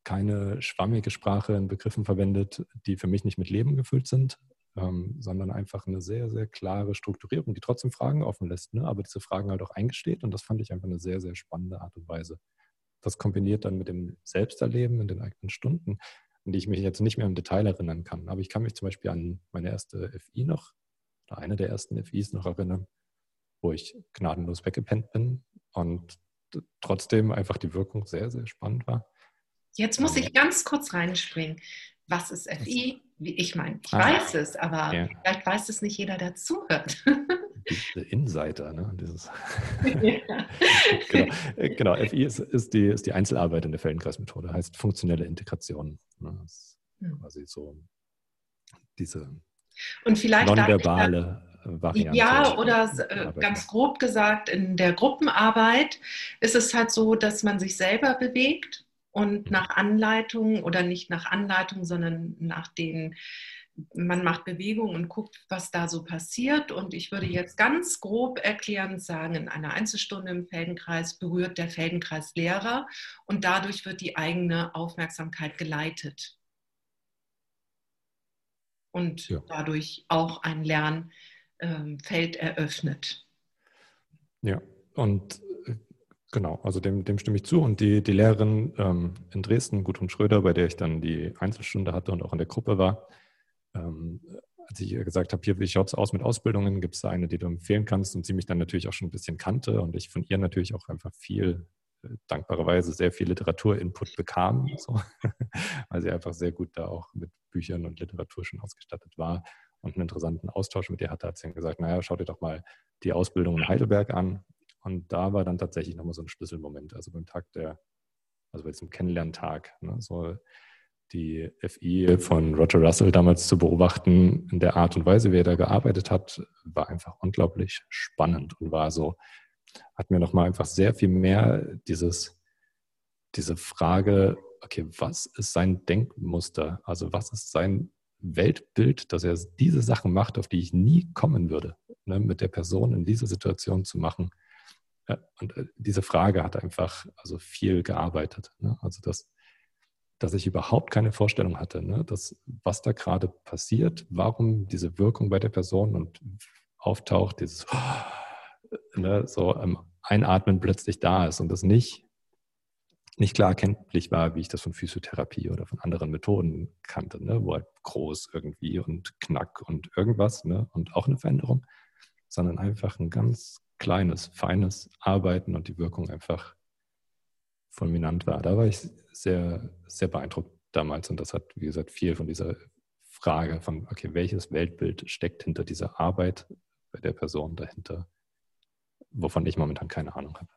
keine schwammige Sprache in Begriffen verwendet, die für mich nicht mit Leben gefüllt sind, ähm, sondern einfach eine sehr, sehr klare Strukturierung, die trotzdem Fragen offen lässt, ne? aber diese Fragen halt auch eingesteht. Und das fand ich einfach eine sehr, sehr spannende Art und Weise das kombiniert dann mit dem Selbsterleben in den eigenen Stunden, an die ich mich jetzt nicht mehr im Detail erinnern kann. Aber ich kann mich zum Beispiel an meine erste FI noch, oder eine der ersten FIs noch erinnern, wo ich gnadenlos weggepennt bin und trotzdem einfach die Wirkung sehr, sehr spannend war. Jetzt muss ich ganz kurz reinspringen. Was ist FI? Ich meine, ich ah, weiß es, aber ja. vielleicht weiß es nicht jeder, der zuhört. diese Insider, ne? Dieses genau. Äh, genau, FI ist, ist, die, ist die Einzelarbeit in der Feldenkreismethode, heißt funktionelle Integration. Ne? Das ist hm. quasi so diese und vielleicht nonverbale Variante. Ja, oder äh, ganz grob gesagt, in der Gruppenarbeit ist es halt so, dass man sich selber bewegt und mhm. nach Anleitung oder nicht nach Anleitung, sondern nach den man macht Bewegung und guckt, was da so passiert. Und ich würde jetzt ganz grob erklären, sagen, in einer Einzelstunde im Feldenkreis berührt der Feldenkreis Lehrer und dadurch wird die eigene Aufmerksamkeit geleitet. Und ja. dadurch auch ein Lernfeld ähm, eröffnet. Ja, und äh, genau, also dem, dem stimme ich zu. Und die, die Lehrerin ähm, in Dresden, Gudrun Schröder, bei der ich dann die Einzelstunde hatte und auch in der Gruppe war, ähm, als ich ihr gesagt habe, hier, wie schaut es aus mit Ausbildungen, gibt es da eine, die du empfehlen kannst? Und sie mich dann natürlich auch schon ein bisschen kannte und ich von ihr natürlich auch einfach viel, äh, dankbarerweise sehr viel Literaturinput bekam, so, weil sie einfach sehr gut da auch mit Büchern und Literatur schon ausgestattet war und einen interessanten Austausch mit ihr hatte, hat sie gesagt, naja, schau dir doch mal die Ausbildung in Heidelberg an. Und da war dann tatsächlich nochmal so ein Schlüsselmoment, also beim Tag der, also bei diesem Kennenlerntag, ne, so die FI von Roger Russell damals zu beobachten, in der Art und Weise, wie er da gearbeitet hat, war einfach unglaublich spannend und war so, hat mir nochmal einfach sehr viel mehr dieses, diese Frage, okay, was ist sein Denkmuster? Also was ist sein Weltbild, dass er diese Sachen macht, auf die ich nie kommen würde, ne, mit der Person in dieser Situation zu machen. Und äh, diese Frage hat einfach also viel gearbeitet. Ne? Also das, dass ich überhaupt keine Vorstellung hatte, ne, dass, was da gerade passiert, warum diese Wirkung bei der Person und auftaucht, dieses ne, so ähm, Einatmen plötzlich da ist und das nicht, nicht klar erkenntlich war, wie ich das von Physiotherapie oder von anderen Methoden kannte, ne, wo halt groß irgendwie und knack und irgendwas ne, und auch eine Veränderung, sondern einfach ein ganz kleines, feines Arbeiten und die Wirkung einfach fulminant war. Da war ich sehr, sehr beeindruckt damals und das hat, wie gesagt, viel von dieser Frage von, okay, welches Weltbild steckt hinter dieser Arbeit bei der Person dahinter, wovon ich momentan keine Ahnung habe.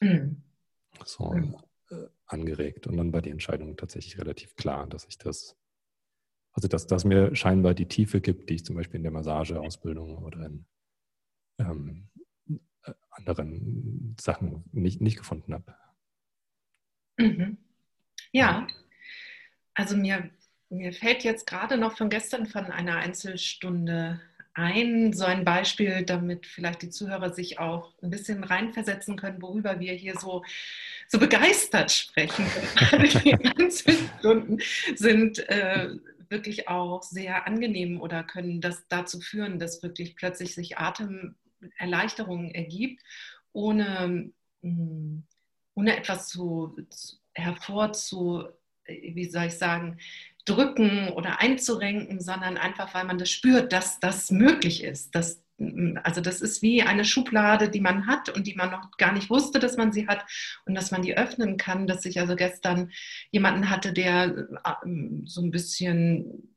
Mhm. So. Äh, angeregt und dann war die Entscheidung tatsächlich relativ klar, dass ich das, also dass das mir scheinbar die Tiefe gibt, die ich zum Beispiel in der Massageausbildung oder in ähm, äh, anderen Sachen nicht, nicht gefunden habe. Mhm. Ja, also mir, mir fällt jetzt gerade noch von gestern von einer Einzelstunde ein, so ein Beispiel, damit vielleicht die Zuhörer sich auch ein bisschen reinversetzen können, worüber wir hier so, so begeistert sprechen. die Einzelstunden sind äh, wirklich auch sehr angenehm oder können das dazu führen, dass wirklich plötzlich sich Atemerleichterung ergibt, ohne hm, ohne etwas zu, zu hervorzu, äh, wie soll ich sagen, drücken oder einzurenken, sondern einfach, weil man das spürt, dass das möglich ist. Dass, also das ist wie eine Schublade, die man hat und die man noch gar nicht wusste, dass man sie hat und dass man die öffnen kann. Dass ich also gestern jemanden hatte, der äh, so ein bisschen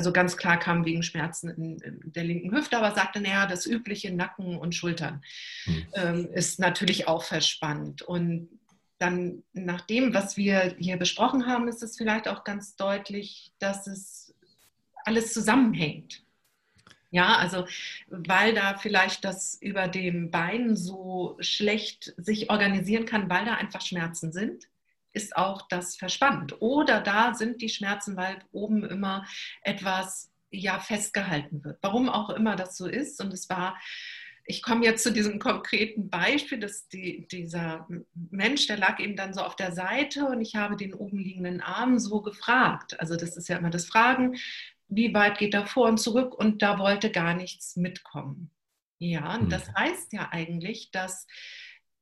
also ganz klar kam wegen Schmerzen in, in der linken Hüfte, aber sagte, naja, das übliche Nacken und Schultern hm. ähm, ist natürlich auch verspannt. Und dann nach dem, was wir hier besprochen haben, ist es vielleicht auch ganz deutlich, dass es alles zusammenhängt. Ja, also weil da vielleicht das über dem Bein so schlecht sich organisieren kann, weil da einfach Schmerzen sind ist auch das verspannt. Oder da sind die Schmerzen, weil oben immer etwas ja festgehalten wird. Warum auch immer das so ist. Und es war, ich komme jetzt zu diesem konkreten Beispiel, dass die, dieser Mensch, der lag eben dann so auf der Seite und ich habe den oben liegenden Arm so gefragt. Also das ist ja immer das Fragen, wie weit geht er vor und zurück und da wollte gar nichts mitkommen. Ja, und das hm. heißt ja eigentlich, dass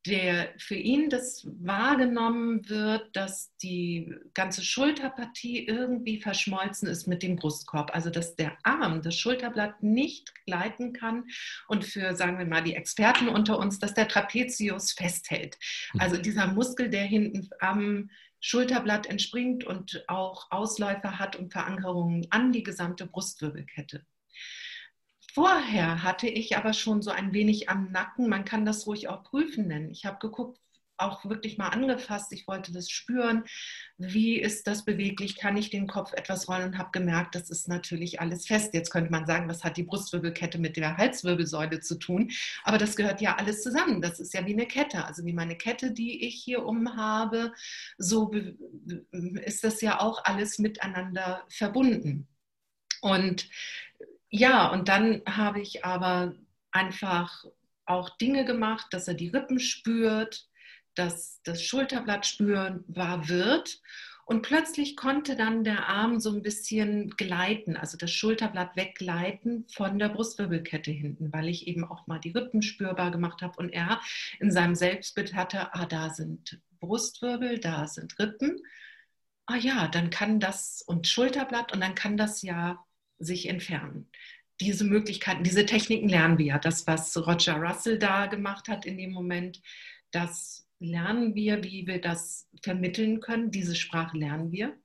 der für ihn das wahrgenommen wird, dass die ganze Schulterpartie irgendwie verschmolzen ist mit dem Brustkorb. Also dass der Arm, das Schulterblatt nicht gleiten kann und für, sagen wir mal, die Experten unter uns, dass der Trapezius festhält. Mhm. Also dieser Muskel, der hinten am Schulterblatt entspringt und auch Ausläufer hat und Verankerungen an die gesamte Brustwirbelkette. Vorher hatte ich aber schon so ein wenig am Nacken, man kann das ruhig auch prüfen nennen. Ich habe geguckt, auch wirklich mal angefasst, ich wollte das spüren, wie ist das beweglich, kann ich den Kopf etwas rollen und habe gemerkt, das ist natürlich alles fest. Jetzt könnte man sagen, was hat die Brustwirbelkette mit der Halswirbelsäule zu tun, aber das gehört ja alles zusammen. Das ist ja wie eine Kette, also wie meine Kette, die ich hier umhabe, so ist das ja auch alles miteinander verbunden. Und ja, und dann habe ich aber einfach auch Dinge gemacht, dass er die Rippen spürt, dass das Schulterblatt spürbar wird. Und plötzlich konnte dann der Arm so ein bisschen gleiten, also das Schulterblatt weggleiten von der Brustwirbelkette hinten, weil ich eben auch mal die Rippen spürbar gemacht habe und er in seinem Selbstbild hatte, ah, da sind Brustwirbel, da sind Rippen. Ah ja, dann kann das und Schulterblatt und dann kann das ja sich entfernen. Diese Möglichkeiten, diese Techniken lernen wir ja. Das, was Roger Russell da gemacht hat in dem Moment, das lernen wir, wie wir das vermitteln können. Diese Sprache lernen wir.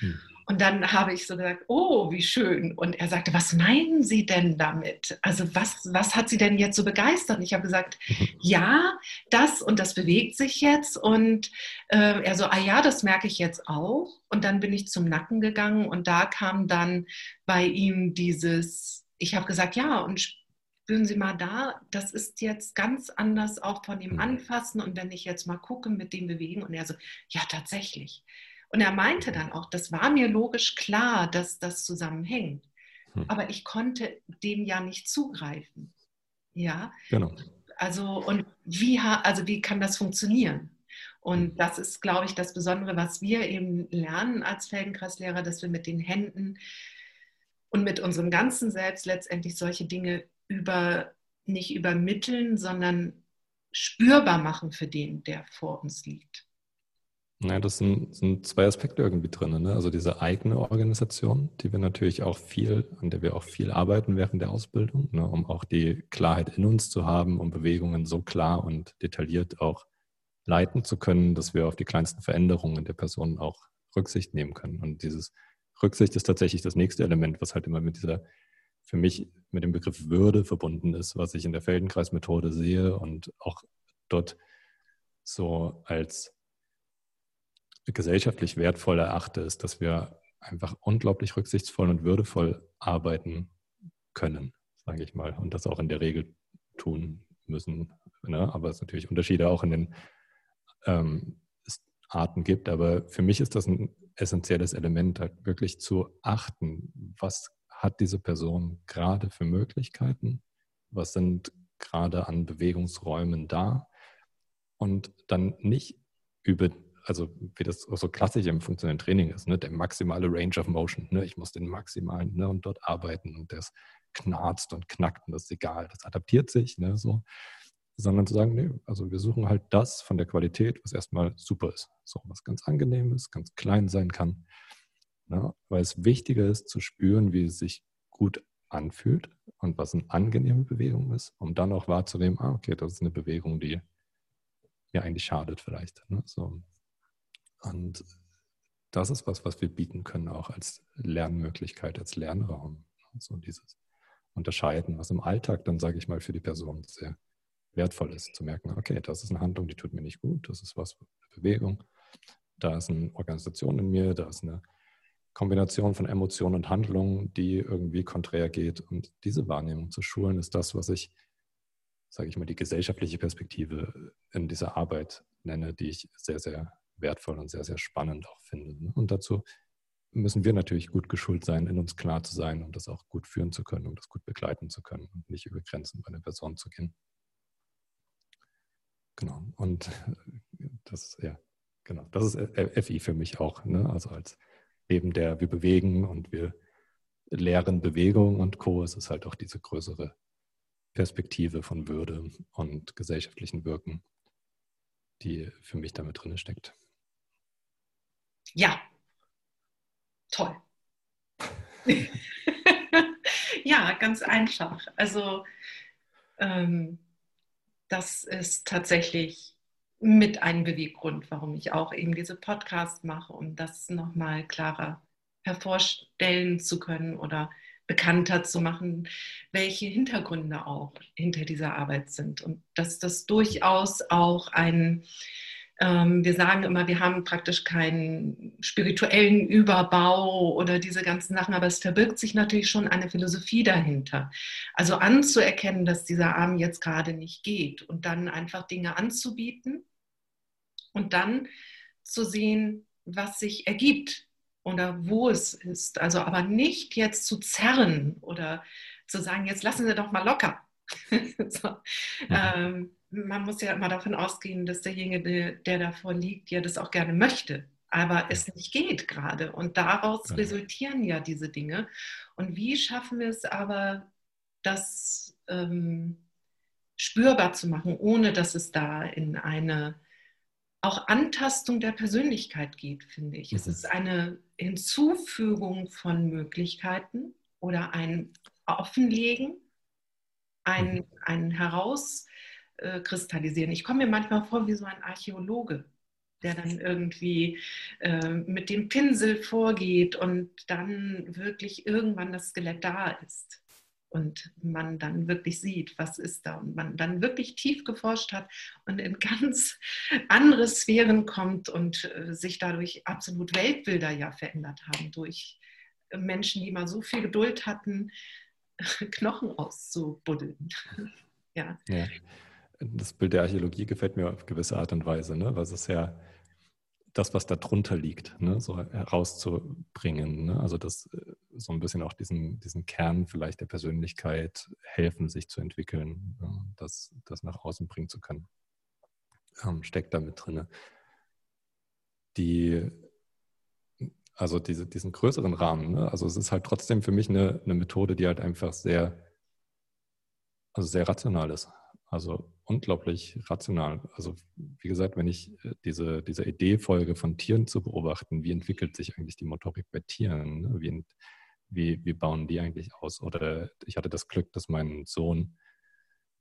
Hm. Und dann habe ich so gesagt, oh, wie schön. Und er sagte, was meinen Sie denn damit? Also was, was hat Sie denn jetzt so begeistert? Und ich habe gesagt, ja, das und das bewegt sich jetzt. Und äh, er so, ah ja, das merke ich jetzt auch. Und dann bin ich zum Nacken gegangen und da kam dann bei ihm dieses, ich habe gesagt, ja, und spüren Sie mal da, das ist jetzt ganz anders auch von dem mhm. Anfassen und wenn ich jetzt mal gucke mit dem Bewegen und er so, ja tatsächlich. Und er meinte dann auch, das war mir logisch klar, dass das zusammenhängt, hm. aber ich konnte dem ja nicht zugreifen. Ja, genau. Also und wie, also wie kann das funktionieren? Und hm. das ist, glaube ich, das Besondere, was wir eben lernen als Feldenkreislehrer, dass wir mit den Händen und mit unserem ganzen Selbst letztendlich solche Dinge über, nicht übermitteln, sondern spürbar machen für den, der vor uns liegt. Ja, das sind, sind zwei Aspekte irgendwie drin. Ne? Also diese eigene Organisation, die wir natürlich auch viel, an der wir auch viel arbeiten während der Ausbildung, ne? um auch die Klarheit in uns zu haben, um Bewegungen so klar und detailliert auch leiten zu können, dass wir auf die kleinsten Veränderungen der Person auch Rücksicht nehmen können. Und dieses Rücksicht ist tatsächlich das nächste Element, was halt immer mit dieser für mich mit dem Begriff Würde verbunden ist, was ich in der Feldenkreismethode sehe und auch dort so als gesellschaftlich wertvoll erachte, ist, dass wir einfach unglaublich rücksichtsvoll und würdevoll arbeiten können, sage ich mal, und das auch in der Regel tun müssen. Ne? Aber es natürlich Unterschiede auch in den ähm, Arten gibt. Aber für mich ist das ein essentielles Element, halt wirklich zu achten, was hat diese Person gerade für Möglichkeiten? Was sind gerade an Bewegungsräumen da? Und dann nicht über, also wie das so klassisch im funktionellen Training ist, ne, der maximale Range of Motion. Ne, ich muss den maximalen ne, und dort arbeiten und das knarzt und knackt und das ist egal, das adaptiert sich, ne, so. Sondern zu sagen, nee, also wir suchen halt das von der Qualität, was erstmal super ist. So, was ganz angenehm ist, ganz klein sein kann. Ne? Weil es wichtiger ist zu spüren, wie es sich gut anfühlt und was eine angenehme Bewegung ist, um dann auch wahrzunehmen, ah, okay, das ist eine Bewegung, die mir eigentlich schadet vielleicht. Ne? So. Und das ist was, was wir bieten können, auch als Lernmöglichkeit, als Lernraum. So dieses Unterscheiden, was im Alltag dann, sage ich mal, für die Person sehr wertvoll ist, zu merken, okay, das ist eine Handlung, die tut mir nicht gut, das ist was, eine Bewegung, da ist eine Organisation in mir, da ist eine Kombination von Emotionen und Handlungen, die irgendwie konträr geht. Und diese Wahrnehmung zu schulen, ist das, was ich, sage ich mal, die gesellschaftliche Perspektive in dieser Arbeit nenne, die ich sehr, sehr wertvoll und sehr, sehr spannend auch finde. Ne? Und dazu müssen wir natürlich gut geschult sein, in uns klar zu sein, um das auch gut führen zu können, um das gut begleiten zu können und nicht über Grenzen bei einer Person zu gehen. Genau. Und das, ja, genau, das ist FI für mich auch, ne? also als neben der wir bewegen und wir lehren Bewegung und Co. Es ist halt auch diese größere Perspektive von Würde und gesellschaftlichen Wirken, die für mich damit drin steckt. Ja, toll. ja, ganz einfach. Also ähm, das ist tatsächlich mit einem Beweggrund, warum ich auch eben diese Podcasts mache, um das nochmal klarer hervorstellen zu können oder bekannter zu machen, welche Hintergründe auch hinter dieser Arbeit sind und dass das durchaus auch ein, wir sagen immer, wir haben praktisch keinen spirituellen Überbau oder diese ganzen Sachen, aber es verbirgt sich natürlich schon eine Philosophie dahinter. Also anzuerkennen, dass dieser Arm jetzt gerade nicht geht und dann einfach Dinge anzubieten und dann zu sehen, was sich ergibt oder wo es ist. Also aber nicht jetzt zu zerren oder zu sagen, jetzt lassen Sie doch mal locker. so. mhm. ähm, man muss ja immer davon ausgehen, dass derjenige, der davor liegt, ja das auch gerne möchte, aber es nicht geht gerade. Und daraus ja. resultieren ja diese Dinge. Und wie schaffen wir es aber, das ähm, spürbar zu machen, ohne dass es da in eine auch Antastung der Persönlichkeit geht, finde ich. Mhm. Es ist eine Hinzufügung von Möglichkeiten oder ein Offenlegen, ein, mhm. ein Herauskristallisieren. Ich komme mir manchmal vor wie so ein Archäologe, der dann irgendwie äh, mit dem Pinsel vorgeht und dann wirklich irgendwann das Skelett da ist und man dann wirklich sieht, was ist da und man dann wirklich tief geforscht hat und in ganz andere Sphären kommt und äh, sich dadurch absolut Weltbilder ja verändert haben durch Menschen, die mal so viel Geduld hatten, Knochen auszubuddeln. ja. ja. Das Bild der Archäologie gefällt mir auf gewisse Art und Weise, ne? weil es ja das, was da drunter liegt, ne, so herauszubringen. Ne? Also das äh, so ein bisschen auch diesen, diesen Kern vielleicht der Persönlichkeit helfen, sich zu entwickeln, ja, das, das nach außen bringen zu können. Ähm, steckt da mit drin. Die, also diese, diesen größeren Rahmen, ne? also es ist halt trotzdem für mich eine, eine Methode, die halt einfach sehr, also sehr rational ist. Also unglaublich rational. Also wie gesagt, wenn ich äh, diese, diese Idee folge, von Tieren zu beobachten, wie entwickelt sich eigentlich die Motorik bei Tieren? Ne? Wie, wie, wie bauen die eigentlich aus? Oder ich hatte das Glück, dass mein Sohn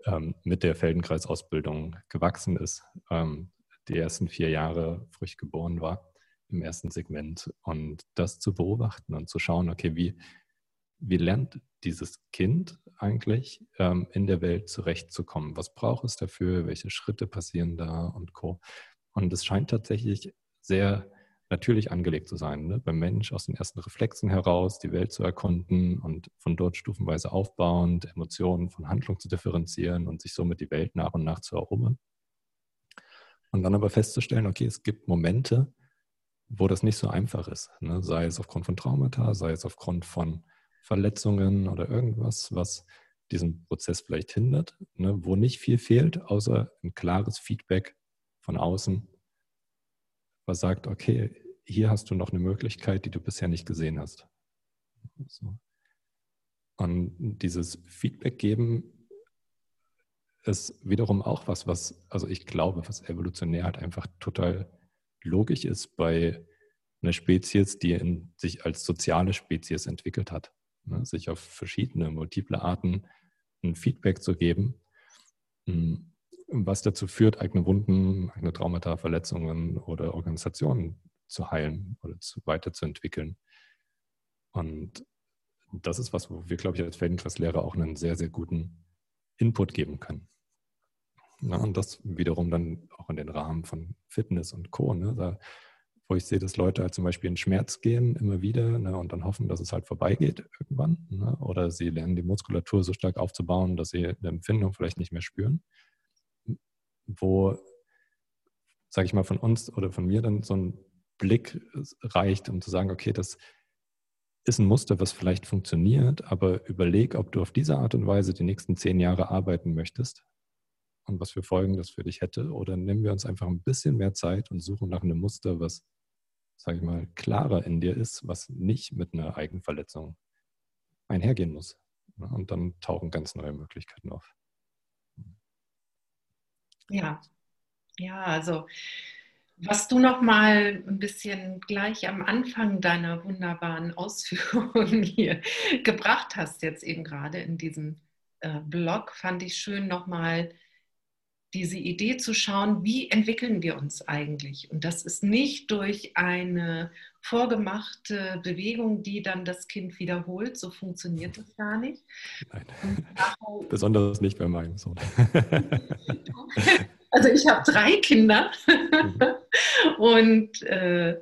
ähm, mit der Feldenkreisausbildung gewachsen ist, ähm, die ersten vier Jahre frisch geboren war im ersten Segment. Und das zu beobachten und zu schauen, okay, wie, wie lernt dieses Kind eigentlich ähm, in der Welt zurechtzukommen? Was braucht es dafür? Welche Schritte passieren da und Co. Und es scheint tatsächlich sehr natürlich angelegt zu sein, ne? beim Mensch aus den ersten Reflexen heraus die Welt zu erkunden und von dort stufenweise aufbauend Emotionen von Handlung zu differenzieren und sich somit die Welt nach und nach zu erobern. Und dann aber festzustellen, okay, es gibt Momente, wo das nicht so einfach ist, ne? sei es aufgrund von Traumata, sei es aufgrund von Verletzungen oder irgendwas, was diesen Prozess vielleicht hindert, ne, wo nicht viel fehlt, außer ein klares Feedback von außen, was sagt, okay, hier hast du noch eine Möglichkeit, die du bisher nicht gesehen hast. So. Und dieses Feedback geben ist wiederum auch was, was, also ich glaube, was evolutionär halt einfach total logisch ist bei einer Spezies, die in, sich als soziale Spezies entwickelt hat ne, sich auf verschiedene, multiple Arten ein Feedback zu geben, hm, was dazu führt, eigene Wunden, eigene Traumata, Verletzungen oder Organisationen zu heilen oder zu, weiterzuentwickeln. Und das ist was, wo wir, glaube ich, als Feldenklasslehrer auch einen sehr, sehr guten Input geben können. Ja, und das wiederum dann auch in den Rahmen von Fitness und Co. Ne? Da wo ich sehe, dass Leute halt zum Beispiel in Schmerz gehen immer wieder ne, und dann hoffen, dass es halt vorbeigeht irgendwann. Ne, oder sie lernen die Muskulatur so stark aufzubauen, dass sie eine Empfindung vielleicht nicht mehr spüren. Wo, sage ich mal, von uns oder von mir dann so ein Blick reicht, um zu sagen, okay, das ist ein Muster, was vielleicht funktioniert, aber überleg, ob du auf diese Art und Weise die nächsten zehn Jahre arbeiten möchtest und was für Folgen das für dich hätte. Oder nehmen wir uns einfach ein bisschen mehr Zeit und suchen nach einem Muster, was sage ich mal, klarer in dir ist, was nicht mit einer Eigenverletzung einhergehen muss. Und dann tauchen ganz neue Möglichkeiten auf. Ja, ja, also was du noch mal ein bisschen gleich am Anfang deiner wunderbaren Ausführungen hier gebracht hast, jetzt eben gerade in diesem äh, Blog, fand ich schön noch mal diese Idee zu schauen, wie entwickeln wir uns eigentlich? Und das ist nicht durch eine vorgemachte Bewegung, die dann das Kind wiederholt. So funktioniert das gar nicht. Nein. Besonders nicht bei meinem Sohn. also ich habe drei Kinder mhm. und äh,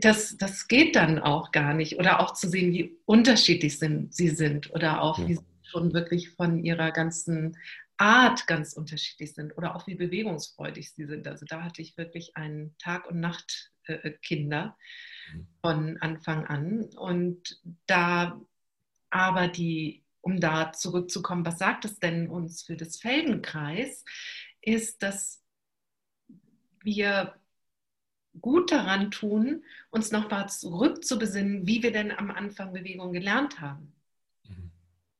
das, das geht dann auch gar nicht. Oder auch zu sehen, wie unterschiedlich sind, sie sind oder auch ja. wie sie schon wirklich von ihrer ganzen Art ganz unterschiedlich sind oder auch wie bewegungsfreudig sie sind. Also da hatte ich wirklich einen Tag- und Nacht Kinder mhm. von Anfang an. Und da aber die, um da zurückzukommen, was sagt es denn uns für das Feldenkreis, ist, dass wir gut daran tun, uns nochmal zurückzubesinnen, wie wir denn am Anfang Bewegung gelernt haben.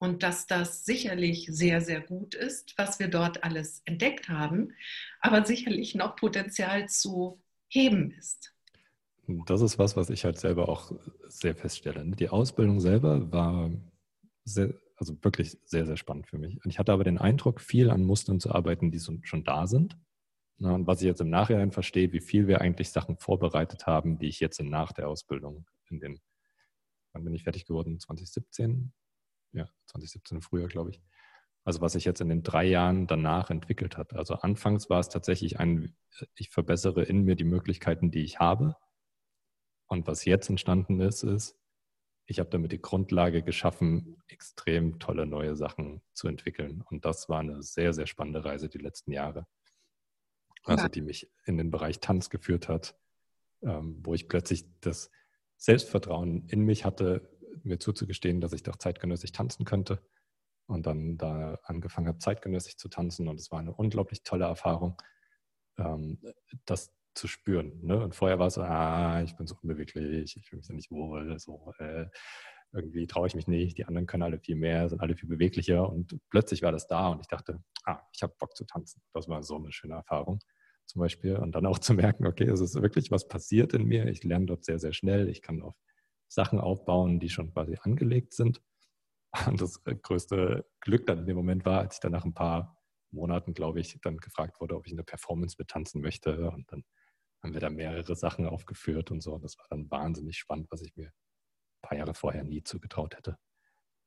Und dass das sicherlich sehr, sehr gut ist, was wir dort alles entdeckt haben, aber sicherlich noch Potenzial zu heben ist. Das ist was, was ich halt selber auch sehr feststelle. Die Ausbildung selber war sehr, also wirklich sehr, sehr spannend für mich. Und ich hatte aber den Eindruck, viel an Mustern zu arbeiten, die schon da sind und was ich jetzt im Nachhinein verstehe, wie viel wir eigentlich Sachen vorbereitet haben, die ich jetzt nach der Ausbildung in den, wann bin ich fertig geworden? 2017? Ja, 2017 früher, glaube ich. Also was sich jetzt in den drei Jahren danach entwickelt hat. Also anfangs war es tatsächlich ein, ich verbessere in mir die Möglichkeiten, die ich habe. Und was jetzt entstanden ist, ist, ich habe damit die Grundlage geschaffen, extrem tolle neue Sachen zu entwickeln. Und das war eine sehr, sehr spannende Reise die letzten Jahre also die mich in den Bereich Tanz geführt hat, ähm, wo ich plötzlich das Selbstvertrauen in mich hatte, mir zuzugestehen, dass ich doch zeitgenössisch tanzen könnte. Und dann da angefangen habe, zeitgenössisch zu tanzen. Und es war eine unglaublich tolle Erfahrung, ähm, das zu spüren. Ne? Und vorher war es so, ah, ich bin so unbeweglich, ich fühle mich da nicht wohl, so, äh, irgendwie traue ich mich nicht, die anderen können alle viel mehr, sind alle viel beweglicher. Und plötzlich war das da und ich dachte, ah, ich habe Bock zu tanzen. Das war so eine schöne Erfahrung zum Beispiel. Und dann auch zu merken, okay, es ist wirklich was passiert in mir. Ich lerne dort sehr, sehr schnell. Ich kann auf Sachen aufbauen, die schon quasi angelegt sind. Und das größte Glück dann in dem Moment war, als ich dann nach ein paar Monaten, glaube ich, dann gefragt wurde, ob ich eine Performance betanzen möchte. Und dann haben wir da mehrere Sachen aufgeführt und so. Und das war dann wahnsinnig spannend, was ich mir ein paar Jahre vorher nie zugetraut hätte.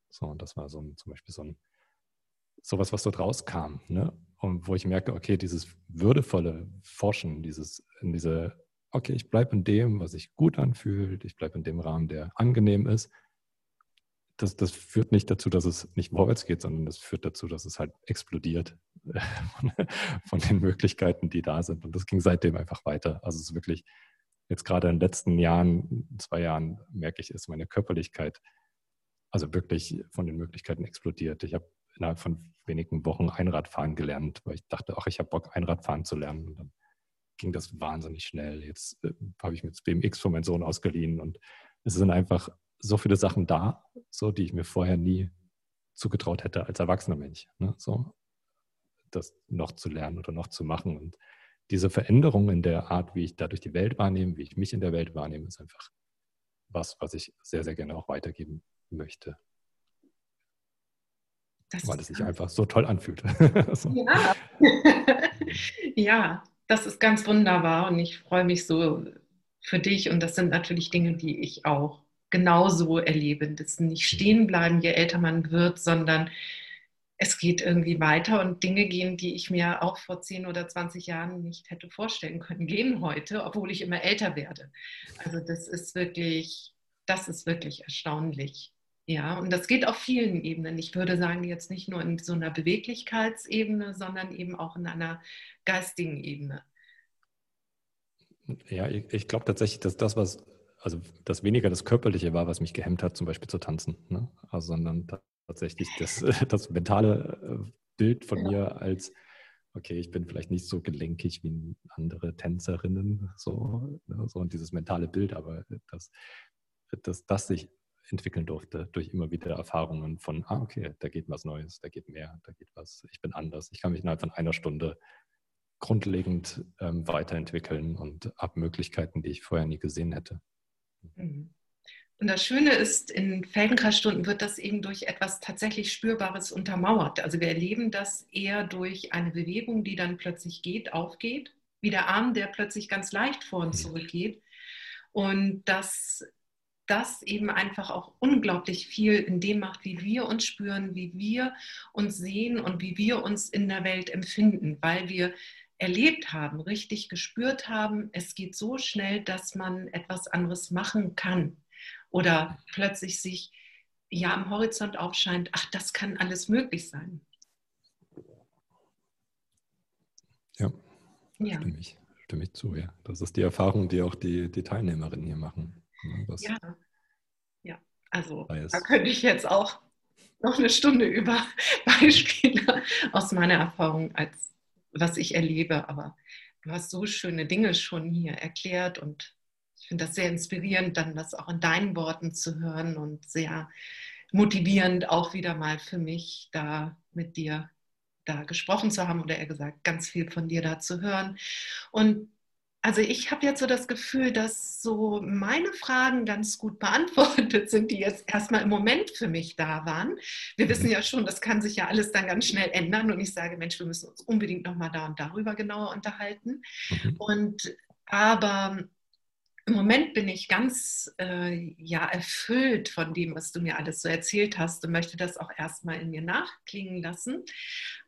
So, und das war so ein, zum Beispiel so ein sowas, was dort rauskam. Ne? Und wo ich merke, okay, dieses würdevolle Forschen, dieses in diese, okay, ich bleibe in dem, was sich gut anfühlt, ich bleibe in dem Rahmen, der angenehm ist. Das, das führt nicht dazu, dass es nicht vorwärts geht, sondern das führt dazu, dass es halt explodiert von, von den Möglichkeiten, die da sind. Und das ging seitdem einfach weiter. Also es ist wirklich, jetzt gerade in den letzten Jahren, zwei Jahren, merke ich, ist meine Körperlichkeit also wirklich von den Möglichkeiten explodiert. Ich habe innerhalb von wenigen Wochen Einradfahren gelernt, weil ich dachte, ach, ich habe Bock, Einradfahren zu lernen. Und dann ging das wahnsinnig schnell. Jetzt äh, habe ich mir das BMX von meinem Sohn ausgeliehen und es sind einfach so viele Sachen da, so die ich mir vorher nie zugetraut hätte als erwachsener Mensch. Ne? So, das noch zu lernen oder noch zu machen. Und diese Veränderung in der Art, wie ich dadurch die Welt wahrnehme, wie ich mich in der Welt wahrnehme, ist einfach was, was ich sehr, sehr gerne auch weitergeben möchte. Das weil es sich einfach so toll anfühlt. so. Ja. ja, das ist ganz wunderbar und ich freue mich so für dich und das sind natürlich Dinge, die ich auch genauso erlebe. Das nicht stehen bleiben, je älter man wird, sondern es geht irgendwie weiter und Dinge gehen, die ich mir auch vor 10 oder 20 Jahren nicht hätte vorstellen können, gehen heute, obwohl ich immer älter werde. Also das ist wirklich, das ist wirklich erstaunlich. Ja, und das geht auf vielen Ebenen. Ich würde sagen, jetzt nicht nur in so einer Beweglichkeitsebene, sondern eben auch in einer geistigen Ebene. Ja, ich, ich glaube tatsächlich, dass das, was, also das weniger das Körperliche war, was mich gehemmt hat, zum Beispiel zu tanzen, ne? also, sondern tatsächlich das, das mentale äh, Bild von ja. mir als, okay, ich bin vielleicht nicht so gelenkig wie andere Tänzerinnen, so, ne? so und dieses mentale Bild, aber dass, dass das sich entwickeln durfte durch immer wieder Erfahrungen von, ah, okay, da geht was Neues, da geht mehr, da geht was, ich bin anders. Ich kann mich innerhalb von einer Stunde grundlegend ähm, weiterentwickeln und ab Möglichkeiten, die ich vorher nie gesehen hätte. Mhm. Und das Schöne ist, in Feldenkreisstunden wird das eben durch etwas tatsächlich Spürbares untermauert. Also wir erleben das eher durch eine Bewegung, die dann plötzlich geht, aufgeht, wie der Arm, der plötzlich ganz leicht vor und mhm. zurück geht. Und das das eben einfach auch unglaublich viel in dem macht, wie wir uns spüren, wie wir uns sehen und wie wir uns in der Welt empfinden, weil wir erlebt haben, richtig gespürt haben, es geht so schnell, dass man etwas anderes machen kann oder plötzlich sich ja am Horizont aufscheint, ach, das kann alles möglich sein. Ja, ja. stimmig, stimme ich zu, ja. Das ist die Erfahrung, die auch die, die Teilnehmerinnen hier machen. Das ja, ja. Also da könnte ich jetzt auch noch eine Stunde über Beispiele aus meiner Erfahrung, als was ich erlebe. Aber du hast so schöne Dinge schon hier erklärt und ich finde das sehr inspirierend, dann das auch in deinen Worten zu hören und sehr motivierend auch wieder mal für mich, da mit dir da gesprochen zu haben oder eher gesagt, ganz viel von dir da zu hören. Und also ich habe jetzt so das Gefühl, dass so meine Fragen ganz gut beantwortet sind, die jetzt erstmal im Moment für mich da waren. Wir wissen ja schon, das kann sich ja alles dann ganz schnell ändern und ich sage, Mensch, wir müssen uns unbedingt nochmal da und darüber genauer unterhalten. Mhm. Und aber im Moment bin ich ganz äh, ja, erfüllt von dem, was du mir alles so erzählt hast und möchte das auch erstmal in mir nachklingen lassen.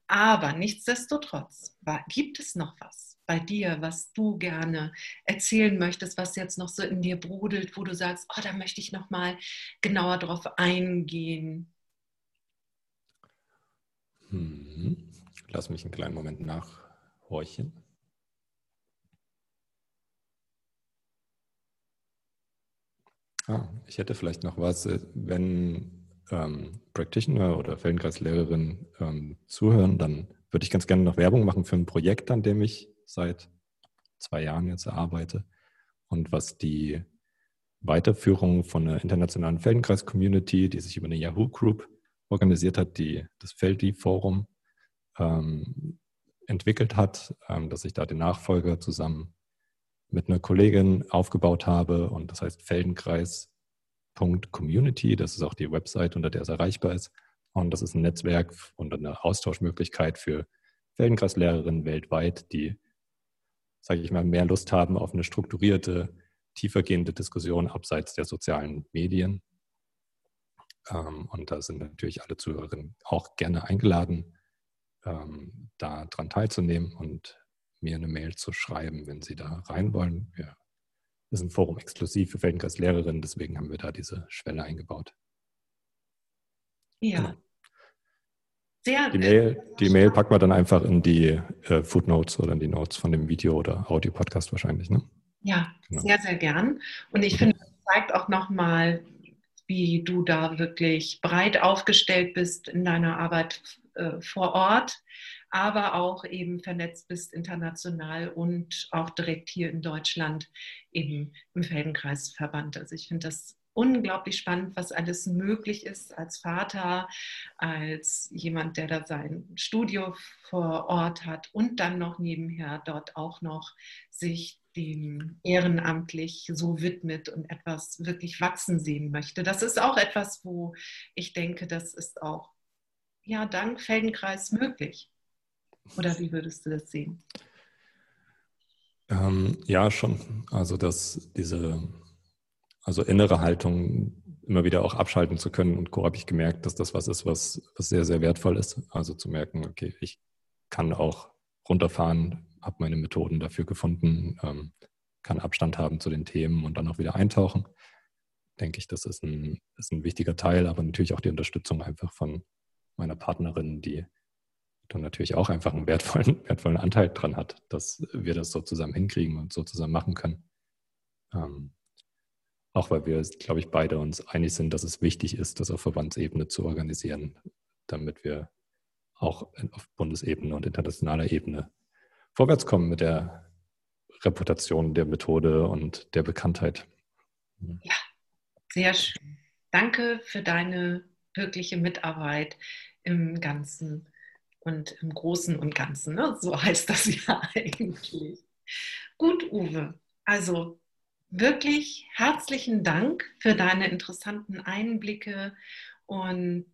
Aber nichtsdestotrotz war, gibt es noch was bei dir, was du gerne erzählen möchtest, was jetzt noch so in dir brodelt, wo du sagst, oh, da möchte ich noch mal genauer drauf eingehen. Hm. Lass mich einen kleinen Moment nachhorchen. Ah, ich hätte vielleicht noch was, äh, wenn ähm, Practitioner oder Feldenkreislehrerin ähm, zuhören, dann würde ich ganz gerne noch Werbung machen für ein Projekt, an dem ich seit zwei Jahren jetzt arbeite und was die Weiterführung von einer internationalen Feldenkreis-Community, die sich über eine Yahoo Group organisiert hat, die das Feldi-Forum ähm, entwickelt hat, ähm, dass ich da den Nachfolger zusammen mit einer Kollegin aufgebaut habe und das heißt Feldenkreis.community. Das ist auch die Website, unter der es erreichbar ist. Und das ist ein Netzwerk und eine Austauschmöglichkeit für Feldenkreislehrerinnen weltweit, die, sage ich mal, mehr Lust haben auf eine strukturierte, tiefergehende Diskussion abseits der sozialen Medien. Ähm, und da sind natürlich alle Zuhörerinnen auch gerne eingeladen, ähm, daran teilzunehmen und mir eine Mail zu schreiben, wenn Sie da rein wollen. Das ist ein Forum exklusiv für Feldenkreis-Lehrerinnen, deswegen haben wir da diese Schwelle eingebaut. Ja. Sehr, die Mail, die Mail packt man dann einfach in die äh, Footnotes oder in die Notes von dem Video oder Audio-Podcast wahrscheinlich, ne? Ja, genau. sehr, sehr gern. Und ich mhm. finde, das zeigt auch nochmal, wie du da wirklich breit aufgestellt bist in deiner Arbeit äh, vor Ort aber auch eben vernetzt bist international und auch direkt hier in Deutschland eben im Feldenkreisverband. Also ich finde das unglaublich spannend, was alles möglich ist als Vater, als jemand, der da sein Studio vor Ort hat und dann noch nebenher dort auch noch sich dem ehrenamtlich so widmet und etwas wirklich wachsen sehen möchte. Das ist auch etwas, wo ich denke, das ist auch ja dank Feldenkreis möglich. Oder wie würdest du das sehen? Ähm, ja, schon. Also, dass diese also innere Haltung immer wieder auch abschalten zu können. Und Co. habe ich gemerkt, dass das was ist, was, was sehr, sehr wertvoll ist. Also zu merken, okay, ich kann auch runterfahren, habe meine Methoden dafür gefunden, ähm, kann Abstand haben zu den Themen und dann auch wieder eintauchen. Denke ich, das ist ein, ist ein wichtiger Teil, aber natürlich auch die Unterstützung einfach von meiner Partnerin, die dann natürlich auch einfach einen wertvollen, wertvollen Anteil dran hat, dass wir das so zusammen hinkriegen und so zusammen machen können. Ähm, auch weil wir, glaube ich, beide uns einig sind, dass es wichtig ist, das auf Verbandsebene zu organisieren, damit wir auch auf Bundesebene und internationaler Ebene vorwärts kommen mit der Reputation der Methode und der Bekanntheit. Ja, sehr schön. Danke für deine wirkliche Mitarbeit im Ganzen und im Großen und Ganzen. Ne? So heißt das ja eigentlich. Gut, Uwe. Also wirklich herzlichen Dank für deine interessanten Einblicke und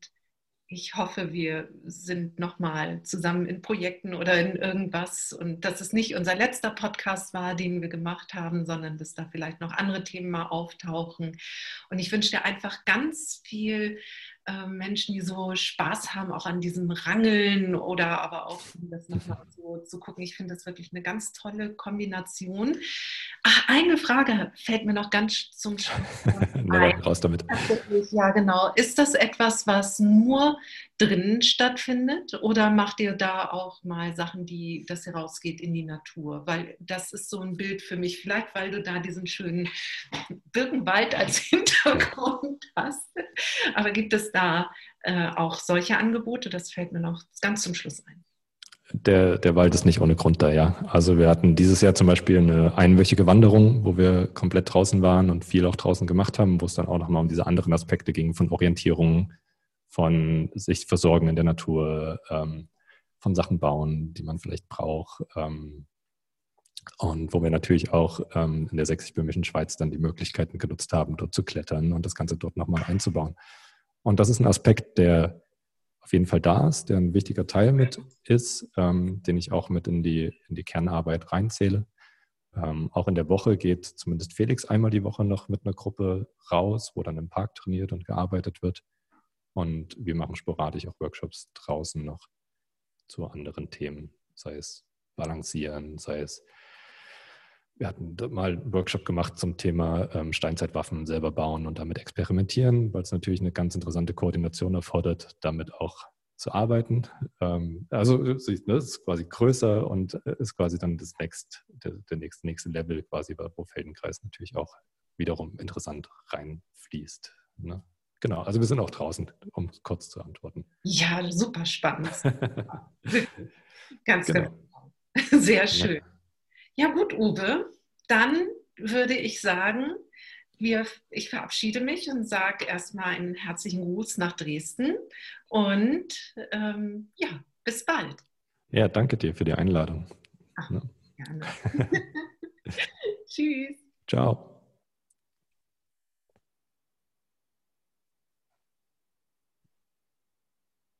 ich hoffe, wir sind nochmal zusammen in Projekten oder in irgendwas und dass es nicht unser letzter Podcast war, den wir gemacht haben, sondern dass da vielleicht noch andere Themen mal auftauchen. Und ich wünsche dir einfach ganz viel äh, Menschen, die so Spaß haben, auch an diesem Rangeln oder aber auch das nochmal so zu gucken. Ich finde das wirklich eine ganz tolle Kombination. Ach, eine Frage fällt mir noch ganz zum Schluss raus damit. Ja, genau. Ist das etwas, was nur drinnen stattfindet? Oder macht ihr da auch mal Sachen, die, dass ihr rausgeht in die Natur? Weil das ist so ein Bild für mich, vielleicht weil du da diesen schönen Birkenwald als Hintergrund hast. Aber gibt es da äh, auch solche Angebote? Das fällt mir noch ganz zum Schluss ein. Der, der Wald ist nicht ohne Grund da, ja. Also wir hatten dieses Jahr zum Beispiel eine einwöchige Wanderung, wo wir komplett draußen waren und viel auch draußen gemacht haben, wo es dann auch nochmal um diese anderen Aspekte ging von Orientierung, von sich versorgen in der Natur, ähm, von Sachen bauen, die man vielleicht braucht. Ähm, und wo wir natürlich auch ähm, in der sächsisch-böhmischen Schweiz dann die Möglichkeiten genutzt haben, dort zu klettern und das Ganze dort nochmal einzubauen. Und das ist ein Aspekt, der auf jeden Fall da ist, der ein wichtiger Teil mit ist, ähm, den ich auch mit in die, in die Kernarbeit reinzähle. Ähm, auch in der Woche geht zumindest Felix einmal die Woche noch mit einer Gruppe raus, wo dann im Park trainiert und gearbeitet wird. Und wir machen sporadisch auch Workshops draußen noch zu anderen Themen, sei es Balancieren, sei es wir hatten mal einen Workshop gemacht zum Thema ähm, Steinzeitwaffen selber bauen und damit experimentieren, weil es natürlich eine ganz interessante Koordination erfordert, damit auch zu arbeiten. Ähm, also ne, es ist quasi größer und äh, ist quasi dann das next, der, der nächste, nächste Level quasi, wo Feldenkreis natürlich auch wiederum interessant reinfließt. Ne? Genau, also wir sind auch draußen, um kurz zu antworten. Ja, super spannend. ganz genau. genau. Sehr schön. Ja. Gut, Uwe, dann würde ich sagen, wir, ich verabschiede mich und sage erstmal einen herzlichen Gruß nach Dresden und ähm, ja, bis bald. Ja, danke dir für die Einladung. Ach, ja. gerne. Tschüss. Ciao.